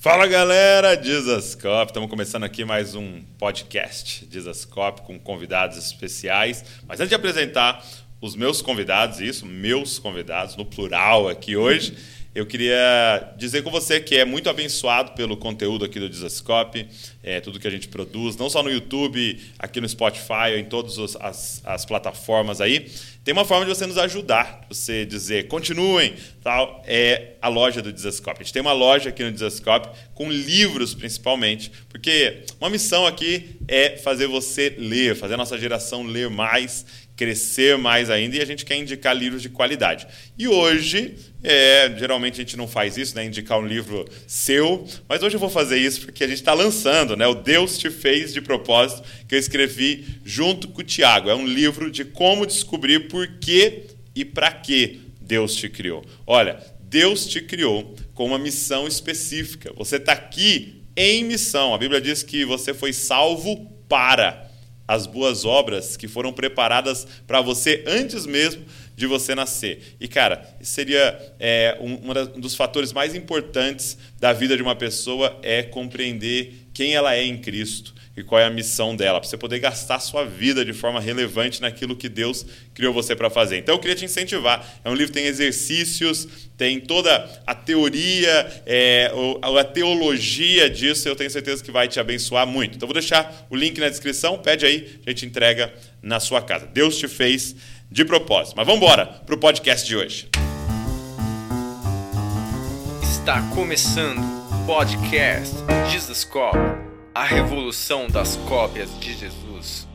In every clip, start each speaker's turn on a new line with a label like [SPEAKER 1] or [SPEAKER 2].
[SPEAKER 1] Fala galera, Dizascope. Estamos começando aqui mais um podcast Dizascope com convidados especiais. Mas antes de apresentar os meus convidados, isso, meus convidados, no plural aqui hoje, eu queria dizer com você que é muito abençoado pelo conteúdo aqui do Dizascope, é, tudo que a gente produz, não só no YouTube, aqui no Spotify, em todas as, as plataformas aí. Tem uma forma de você nos ajudar, você dizer continuem, tal, é a loja do Dizascope. A gente tem uma loja aqui no Dizascope com livros principalmente, porque uma missão aqui é fazer você ler, fazer a nossa geração ler mais, crescer mais ainda e a gente quer indicar livros de qualidade. E hoje, é, geralmente a gente não faz isso, né, indicar um livro seu, mas hoje eu vou fazer isso porque a gente está lançando, né, o Deus te fez de propósito, que eu escrevi junto com o Tiago. É um livro de como descobrir por que e para que Deus te criou. Olha, Deus te criou com uma missão específica. Você está aqui em missão. A Bíblia diz que você foi salvo para as boas obras que foram preparadas para você antes mesmo de você nascer. E, cara, seria é, um, um dos fatores mais importantes da vida de uma pessoa é compreender quem ela é em Cristo e qual é a missão dela, para você poder gastar sua vida de forma relevante naquilo que Deus criou você para fazer. Então eu queria te incentivar. É um livro que tem exercícios, tem toda a teoria, é, a teologia disso, eu tenho certeza que vai te abençoar muito. Então vou deixar o link na descrição, pede aí, a gente entrega na sua casa. Deus te fez de propósito. Mas vamos embora para o podcast de hoje.
[SPEAKER 2] Está começando o podcast Jesus Cop, a revolução das cópias de Jesus.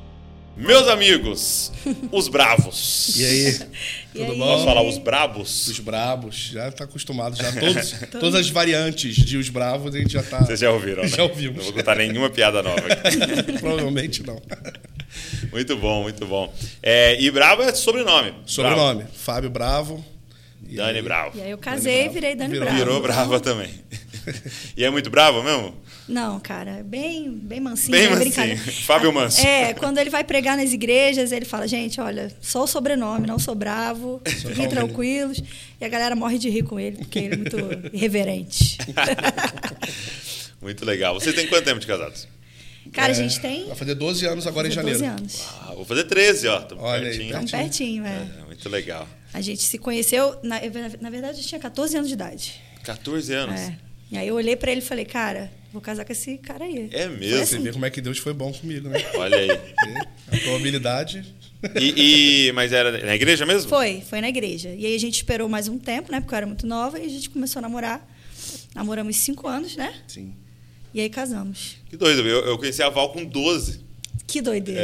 [SPEAKER 1] Meus amigos, os bravos.
[SPEAKER 3] E aí?
[SPEAKER 1] E Tudo aí? bom? Posso falar os brabos?
[SPEAKER 3] Os brabos, já está acostumado. Já todos, todas as variantes de os bravos a gente já está.
[SPEAKER 1] Vocês já ouviram, né?
[SPEAKER 3] Já ouvimos.
[SPEAKER 1] Não vou contar nenhuma piada nova aqui.
[SPEAKER 3] Provavelmente não.
[SPEAKER 1] Muito bom, muito bom. É, e Bravo é sobrenome.
[SPEAKER 3] Sobrenome. Bravo. Fábio Bravo.
[SPEAKER 1] Dani Bravo.
[SPEAKER 4] E aí eu casei e virei Dani
[SPEAKER 1] Virou.
[SPEAKER 4] Bravo.
[SPEAKER 1] Virou Brava também. e é muito bravo mesmo?
[SPEAKER 4] Não, cara, é bem, bem mansinho.
[SPEAKER 1] Bem
[SPEAKER 4] é
[SPEAKER 1] mansinho. Fábio Manso.
[SPEAKER 4] É, quando ele vai pregar nas igrejas, ele fala, gente, olha, só o sobrenome, não sou bravo, fiquem tranquilos. E a galera morre de rir com ele, porque ele é muito irreverente.
[SPEAKER 1] muito legal. Você tem quanto tempo de casados?
[SPEAKER 4] Cara, é, a gente tem.
[SPEAKER 3] Vai fazer 12 anos agora em janeiro.
[SPEAKER 4] 12 anos.
[SPEAKER 1] Uau, vou fazer 13, ó. Tamo
[SPEAKER 3] Olha
[SPEAKER 1] pertinho.
[SPEAKER 3] Aí,
[SPEAKER 4] pertinho. pertinho, é.
[SPEAKER 1] é. Muito legal.
[SPEAKER 4] A gente se conheceu, na, na verdade, eu tinha 14 anos de idade.
[SPEAKER 1] 14 anos?
[SPEAKER 4] É. E aí eu olhei para ele e falei, cara, vou casar com esse cara aí.
[SPEAKER 1] É mesmo?
[SPEAKER 3] Assim. Você vê como é que Deus foi bom comigo, né?
[SPEAKER 1] Olha aí.
[SPEAKER 3] A probabilidade.
[SPEAKER 1] E, e, mas era na igreja mesmo?
[SPEAKER 4] Foi, foi na igreja. E aí a gente esperou mais um tempo, né? Porque eu era muito nova, e a gente começou a namorar. Namoramos cinco anos, né?
[SPEAKER 3] Sim.
[SPEAKER 4] E aí casamos.
[SPEAKER 1] Que doido, eu, eu conheci a Val com 12.
[SPEAKER 4] Que doideira.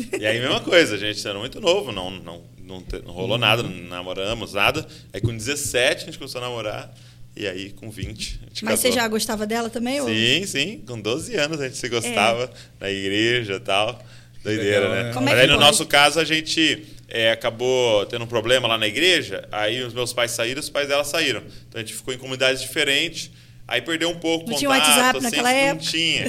[SPEAKER 1] É. E aí, mesma coisa, a gente era muito novo, não, não, não, não rolou nada, não namoramos nada. Aí com 17 a gente começou a namorar. E aí, com 20, a gente
[SPEAKER 4] Mas
[SPEAKER 1] casou.
[SPEAKER 4] você já gostava dela também?
[SPEAKER 1] Sim,
[SPEAKER 4] ou?
[SPEAKER 1] sim. Com 12 anos a gente se gostava, é. na igreja e tal. Doideira,
[SPEAKER 3] Legal,
[SPEAKER 1] né?
[SPEAKER 4] Como
[SPEAKER 1] Mas
[SPEAKER 4] é
[SPEAKER 1] aí, no
[SPEAKER 4] pode?
[SPEAKER 1] nosso caso, a gente é, acabou tendo um problema lá na igreja. Aí os meus pais saíram, os pais dela saíram. Então a gente ficou em comunidades diferentes. Aí perdeu um pouco o
[SPEAKER 4] Não
[SPEAKER 1] contato.
[SPEAKER 4] tinha WhatsApp
[SPEAKER 1] assim,
[SPEAKER 4] naquela
[SPEAKER 1] não
[SPEAKER 4] época?
[SPEAKER 1] tinha.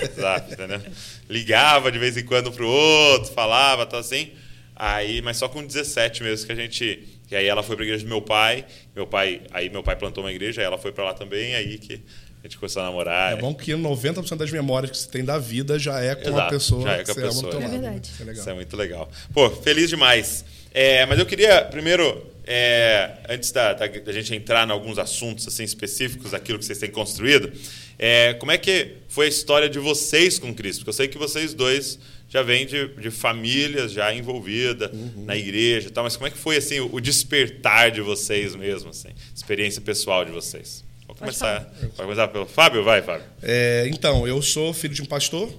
[SPEAKER 1] WhatsApp, entendeu? Ligava de vez em quando pro outro, falava, tal assim. Aí, mas só com 17 mesmo que a gente. E aí ela foi para a igreja do meu pai. Meu pai, aí meu pai plantou uma igreja, aí ela foi para lá também, aí que a gente começou a namorar.
[SPEAKER 3] É bom que 90% das memórias que você tem da vida já é com
[SPEAKER 1] Exato,
[SPEAKER 3] a pessoa
[SPEAKER 1] já é com a
[SPEAKER 3] que você ama
[SPEAKER 1] pessoa.
[SPEAKER 4] É
[SPEAKER 3] lado.
[SPEAKER 4] verdade.
[SPEAKER 3] Isso é legal.
[SPEAKER 1] Isso é muito legal. Pô, feliz demais. É, mas eu queria, primeiro, é, antes da, da, da, gente entrar em alguns assuntos assim específicos daquilo que vocês têm construído, é, como é que foi a história de vocês com Cristo? Porque eu sei que vocês dois já vêm de, de famílias já envolvidas uhum. na igreja e tal, mas como é que foi assim, o despertar de vocês mesmo, assim, experiência pessoal de vocês? Vou começar, pode começar pelo Fábio? Vai, Fábio.
[SPEAKER 3] É, então, eu sou filho de um pastor,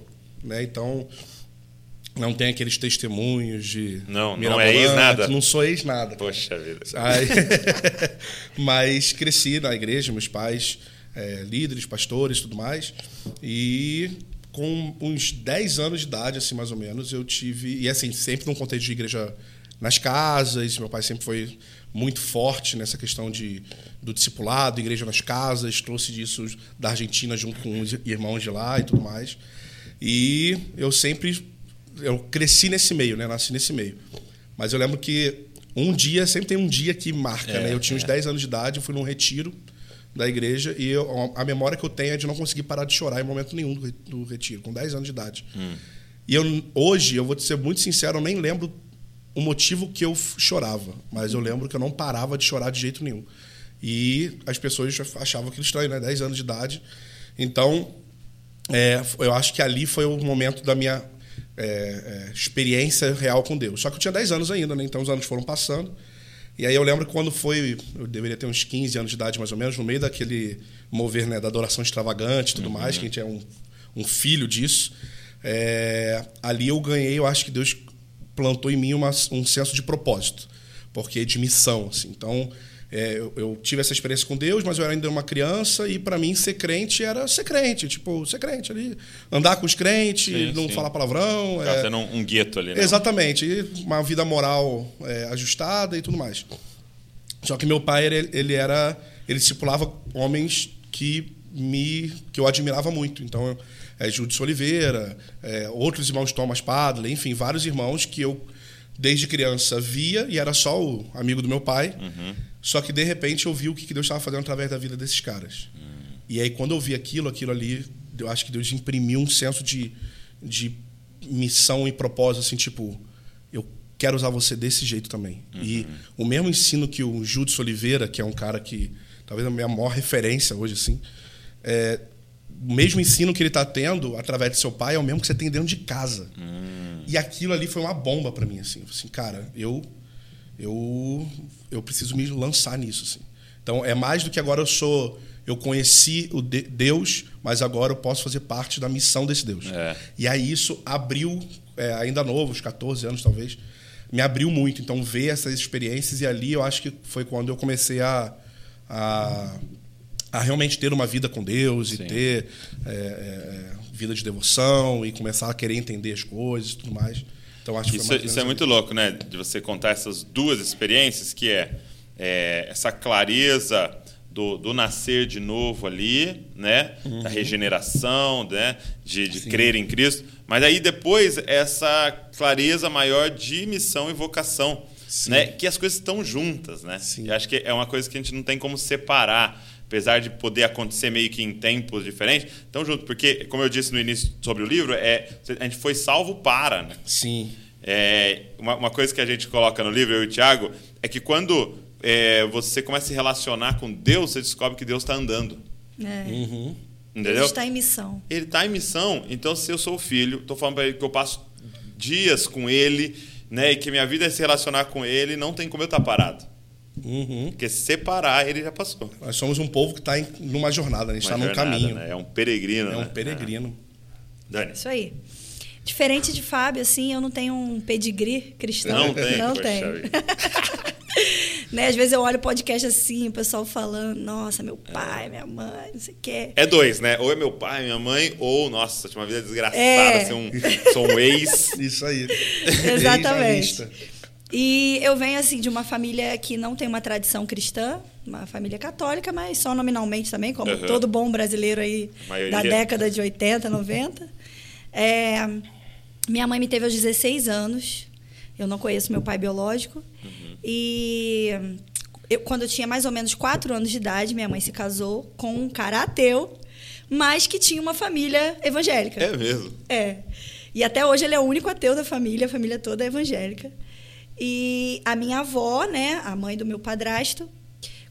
[SPEAKER 3] né? Então não tem aqueles testemunhos de
[SPEAKER 1] não não é ex nada
[SPEAKER 3] não sou ex nada
[SPEAKER 1] poxa vida
[SPEAKER 3] Aí, mas cresci na igreja meus pais é, líderes pastores tudo mais e com uns 10 anos de idade assim mais ou menos eu tive e assim sempre num contexto de igreja nas casas meu pai sempre foi muito forte nessa questão de do discipulado igreja nas casas trouxe disso da Argentina junto com os irmãos de lá e tudo mais e eu sempre eu cresci nesse meio, né? Nasci nesse meio. Mas eu lembro que um dia, sempre tem um dia que marca,
[SPEAKER 1] É,
[SPEAKER 3] né? Eu tinha uns
[SPEAKER 1] é.
[SPEAKER 3] 10 anos de idade, eu fui num retiro da igreja e eu, a memória que eu tenho é de não conseguir parar de chorar em momento nenhum do, do retiro, com 10 anos de idade.
[SPEAKER 1] Hum.
[SPEAKER 3] E eu, hoje, eu vou te ser muito sincero, eu nem lembro o motivo que eu chorava, mas eu lembro que eu não parava de chorar de jeito nenhum. E as pessoas achavam aquilo estranho, né? 10 anos de idade. Então, é, eu acho que ali foi o momento da minha é, é, experiência real com Deus. Só que eu tinha 10 anos ainda, né? Então os anos foram passando. E aí eu lembro que quando foi, eu deveria ter uns 15 anos de idade mais ou menos, no meio daquele mover né, da adoração extravagante e tudo uhum. mais, que a gente é um, um filho disso. É, ali eu ganhei, eu acho que Deus plantou em mim uma, um senso de propósito, porque de missão. Assim. Então, é, eu, eu, tive essa experiência com Deus, mas eu era ainda uma criança e para mim ser crente era ser crente, tipo, ser crente ali, andar com os crentes, sim, não sim. falar palavrão.
[SPEAKER 1] Tá é, tendo um, um gueto ali, né?
[SPEAKER 3] Exatamente, e uma vida moral é, ajustada e tudo mais. Só que meu pai, ele, ele era, ele discipulava homens que me que eu admirava muito. Então, é, Júdice Oliveira, é, outros irmãos Thomas Padley, enfim, vários irmãos que eu desde criança via e era só o amigo do meu pai. Uhum. Só que de repente eu vi o que Deus estava fazendo através da vida desses caras. Uhum. E aí quando eu vi aquilo, aquilo ali, eu acho que Deus imprimiu um senso de, de missão e propósito, assim, tipo, eu quero usar você desse jeito também. Uhum. E o mesmo ensino que o Júdice Oliveira, que é um cara que talvez a minha maior referência hoje, assim, é, o mesmo ensino que ele está tendo através de seu pai é o mesmo que você tem dentro de casa. Hum. E aquilo ali foi uma bomba para mim, assim. assim, cara, eu, eu, eu preciso me lançar nisso, assim. Então é mais do que agora eu sou, eu conheci o de Deus, mas agora eu posso fazer parte da missão desse Deus. É. E aí isso abriu, é, ainda novo, uns 14 anos talvez, me abriu muito. Então ver essas experiências e ali eu acho que foi quando eu comecei a, a a realmente ter uma vida com Deus Sim. e ter é, é, vida de devoção e começar a querer entender as coisas e tudo mais. Então acho que
[SPEAKER 1] isso, isso é muito louco, né? De você contar essas duas experiências, que é, é essa clareza do, do, nascer de novo ali, né? Uhum. Da regeneração, né? De, de crer em Cristo. Mas aí depois essa clareza maior de missão e vocação, Sim. né? Que as coisas estão juntas, né? Sim. E acho que é uma coisa que a gente não tem como separar apesar de poder acontecer meio que em tempos diferentes, estão juntos. Porque, como eu disse no início sobre o livro, é, a gente foi salvo para. Né?
[SPEAKER 3] Sim.
[SPEAKER 1] É, uma, uma, coisa que a gente coloca no livro, eu e o Tiago, é que quando é, você começa a se relacionar com Deus, você descobre que Deus está andando.
[SPEAKER 4] É.
[SPEAKER 3] Uhum.
[SPEAKER 1] Entendeu?
[SPEAKER 4] Ele está em missão.
[SPEAKER 1] Ele está em missão, então se eu sou o filho, estou falando para ele que eu passo dias com ele, né, e que minha vida é se relacionar com ele, não tem como eu estar tá parado.
[SPEAKER 3] Uhum.
[SPEAKER 1] Porque separar ele já passou.
[SPEAKER 3] Nós somos um povo que está numa jornada, a gente está num caminho.
[SPEAKER 1] Né? É um peregrino.
[SPEAKER 3] É um
[SPEAKER 1] né?
[SPEAKER 3] peregrino.
[SPEAKER 1] É. Dani.
[SPEAKER 4] Isso aí. Diferente de Fábio, assim, eu não tenho um pedigree cristão.
[SPEAKER 1] Não tem.
[SPEAKER 4] Não tem. né? Às vezes eu olho o podcast assim, o pessoal falando, nossa, meu pai, minha mãe, não sei o que.
[SPEAKER 1] É dois, né? Ou é meu pai, minha mãe, ou, nossa, tinha uma vida desgraçada, é. ser um, sou um ex.
[SPEAKER 3] Isso aí.
[SPEAKER 4] Exatamente. E eu venho assim de uma família que não tem uma tradição cristã, uma família católica, mas só nominalmente também, como uhum. todo bom brasileiro aí da década de 80, 90. É, minha mãe me teve aos 16 anos. Eu não conheço meu pai biológico. Uhum. E eu, quando eu tinha mais ou menos 4 anos de idade, minha mãe se casou com um cara ateu, mas que tinha uma família evangélica.
[SPEAKER 1] É mesmo?
[SPEAKER 4] É. E até hoje ele é o único ateu da família, a família toda é evangélica. E a minha avó, né, a mãe do meu padrasto,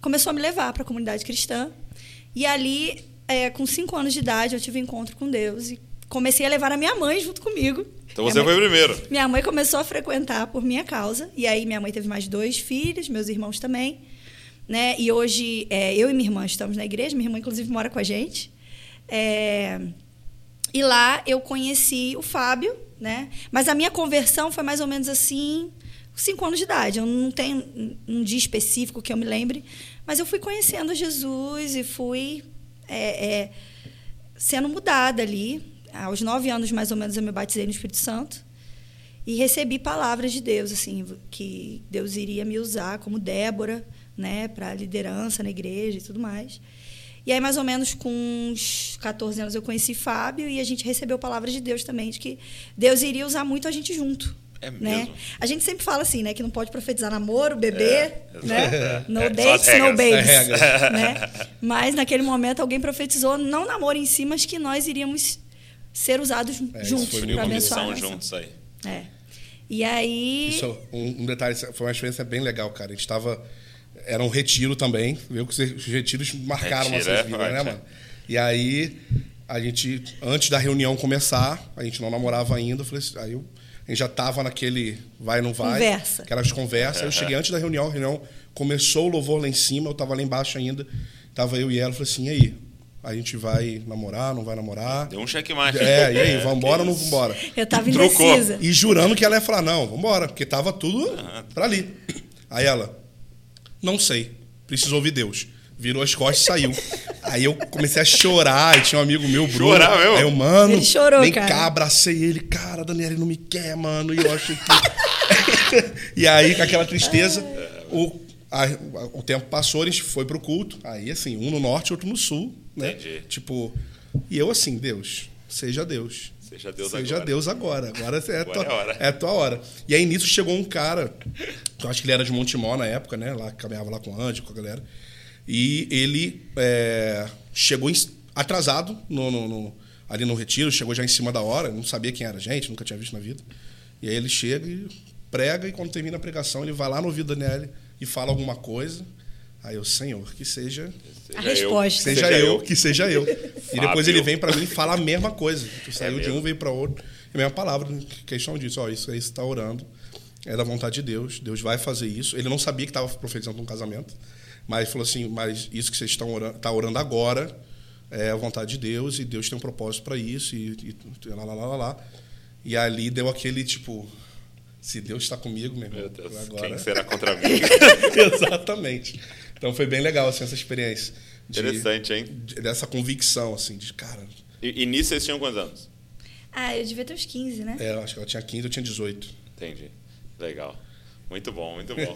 [SPEAKER 4] começou a me levar para a comunidade cristã. E ali, é, com cinco anos de idade, eu tive um encontro com Deus e comecei a levar a minha mãe junto comigo.
[SPEAKER 1] Então você mãe, foi primeiro.
[SPEAKER 4] Minha mãe começou a frequentar por minha causa. E aí minha mãe teve mais dois filhos, meus irmãos também. Né? E hoje é, eu e minha irmã estamos na igreja. Minha irmã, inclusive, mora com a gente. É, e lá eu conheci o Fábio, né? Mas a minha conversão foi mais ou menos assim, cinco anos de idade. Eu não tenho um dia específico que eu me lembre, mas eu fui conhecendo Jesus e fui é, é, sendo mudada ali. Aos nove anos, mais ou menos, eu me batizei no Espírito Santo e recebi palavras de Deus, assim, que Deus iria me usar como Débora, né, para liderança na igreja e tudo mais. E aí, mais ou menos com uns 14 anos, eu conheci Fábio e a gente recebeu palavras de Deus também, de que Deus iria usar muito a gente junto
[SPEAKER 1] É
[SPEAKER 4] né?
[SPEAKER 1] mesmo?
[SPEAKER 4] A gente sempre fala assim, né? Que não pode profetizar namoro, bebê,
[SPEAKER 1] É,
[SPEAKER 4] né?
[SPEAKER 1] exato.
[SPEAKER 4] No
[SPEAKER 1] É,
[SPEAKER 4] dates, no babies.
[SPEAKER 3] É
[SPEAKER 4] né? Mas naquele momento alguém profetizou, não namoro em si, mas que nós iríamos ser usados
[SPEAKER 3] É,
[SPEAKER 4] juntos
[SPEAKER 3] foi
[SPEAKER 4] para abençoar.
[SPEAKER 1] juntos aí.
[SPEAKER 4] É. E aí.
[SPEAKER 3] Isso, um, um detalhe, foi uma experiência bem legal, cara. A gente tava. Era um retiro também. Viu que os retiros marcaram
[SPEAKER 1] Retiro
[SPEAKER 3] nossas
[SPEAKER 1] é
[SPEAKER 3] vidas, né, mano? E aí, a gente, antes da reunião começar, a gente não namorava ainda. eu Falei assim, aí eu, a gente já tava naquele vai, não vai.
[SPEAKER 4] Conversa.
[SPEAKER 3] Aquelas conversas. Eu cheguei antes da reunião, a reunião começou o louvor lá em cima, eu tava lá embaixo ainda. Tava eu e ela, eu falei assim, e aí? A gente vai namorar, não vai namorar?
[SPEAKER 1] Deu um checkmate.
[SPEAKER 3] É, e aí, vambora ou não vambora?
[SPEAKER 4] Eu tava indecisa.
[SPEAKER 3] E jurando que ela ia falar, não, vambora, porque tava tudo pra ali. Aí ela, não sei, preciso ouvir Deus. Virou as costas e saiu. Aí eu comecei a chorar, e tinha um amigo meu, Bruno.
[SPEAKER 1] Chorar mesmo?
[SPEAKER 3] Aí eu, mano,
[SPEAKER 4] Ele chorou,
[SPEAKER 3] vem
[SPEAKER 4] cara.
[SPEAKER 3] cá, abracei ele. Cara, Daniela ele não me quer, mano. E eu achei que... e aí, com aquela tristeza, o, a- o tempo passou, a gente foi pro culto. Aí, assim, um no norte, outro no sul. Né?
[SPEAKER 1] Entendi.
[SPEAKER 3] Tipo, e eu assim, Deus, seja Deus.
[SPEAKER 1] Seja Deus
[SPEAKER 3] Seja
[SPEAKER 1] agora.
[SPEAKER 3] Deus agora. Agora é, a
[SPEAKER 1] Agora
[SPEAKER 3] tua,
[SPEAKER 1] é hora.
[SPEAKER 3] é tua hora. E aí nisso chegou um cara, que eu acho que ele era de Montemó na época, né? Lá caminhava lá com o Andy, com a galera. E ele é, chegou atrasado no, no- no- ali no retiro, chegou já em cima da hora, não sabia quem era a gente, nunca tinha visto na vida. E aí ele chega e prega, e quando termina a pregação, ele vai lá no ouvido da Daniele e fala alguma coisa. Aí eu, Senhor, que seja
[SPEAKER 4] A
[SPEAKER 1] Seja eu.
[SPEAKER 4] resposta.
[SPEAKER 3] Seja,
[SPEAKER 1] Seja
[SPEAKER 3] eu,
[SPEAKER 1] eu.
[SPEAKER 3] que seja eu. E depois ele vem pra mim e fala a mesma coisa. Tu saiu de
[SPEAKER 1] mesmo?
[SPEAKER 3] um, veio pra outro. É a mesma palavra, questão disso. Ó, isso aí você tá orando. É da vontade de Deus. Deus vai fazer isso. Ele não sabia que estava profetizando um casamento. Mas falou assim, mas isso que vocês estão orando, tá orando agora é a vontade de Deus. E Deus tem um propósito para isso. E, e lá, lá, lá, lá, lá. E ali deu aquele, tipo... Se Deus está comigo, meu irmão,
[SPEAKER 1] Meu Deus,
[SPEAKER 3] agora...
[SPEAKER 1] quem será contra mim?
[SPEAKER 3] Exatamente. Então foi bem legal assim, essa experiência. de-
[SPEAKER 1] Interessante, hein?
[SPEAKER 3] de- dessa convicção, assim, de cara.
[SPEAKER 1] E, e nisso vocês tinham quantos anos?
[SPEAKER 4] Ah, eu devia ter uns 15, né?
[SPEAKER 3] É, eu acho que ela tinha 15, eu tinha 18.
[SPEAKER 1] Entendi. Legal. Muito bom, muito bom.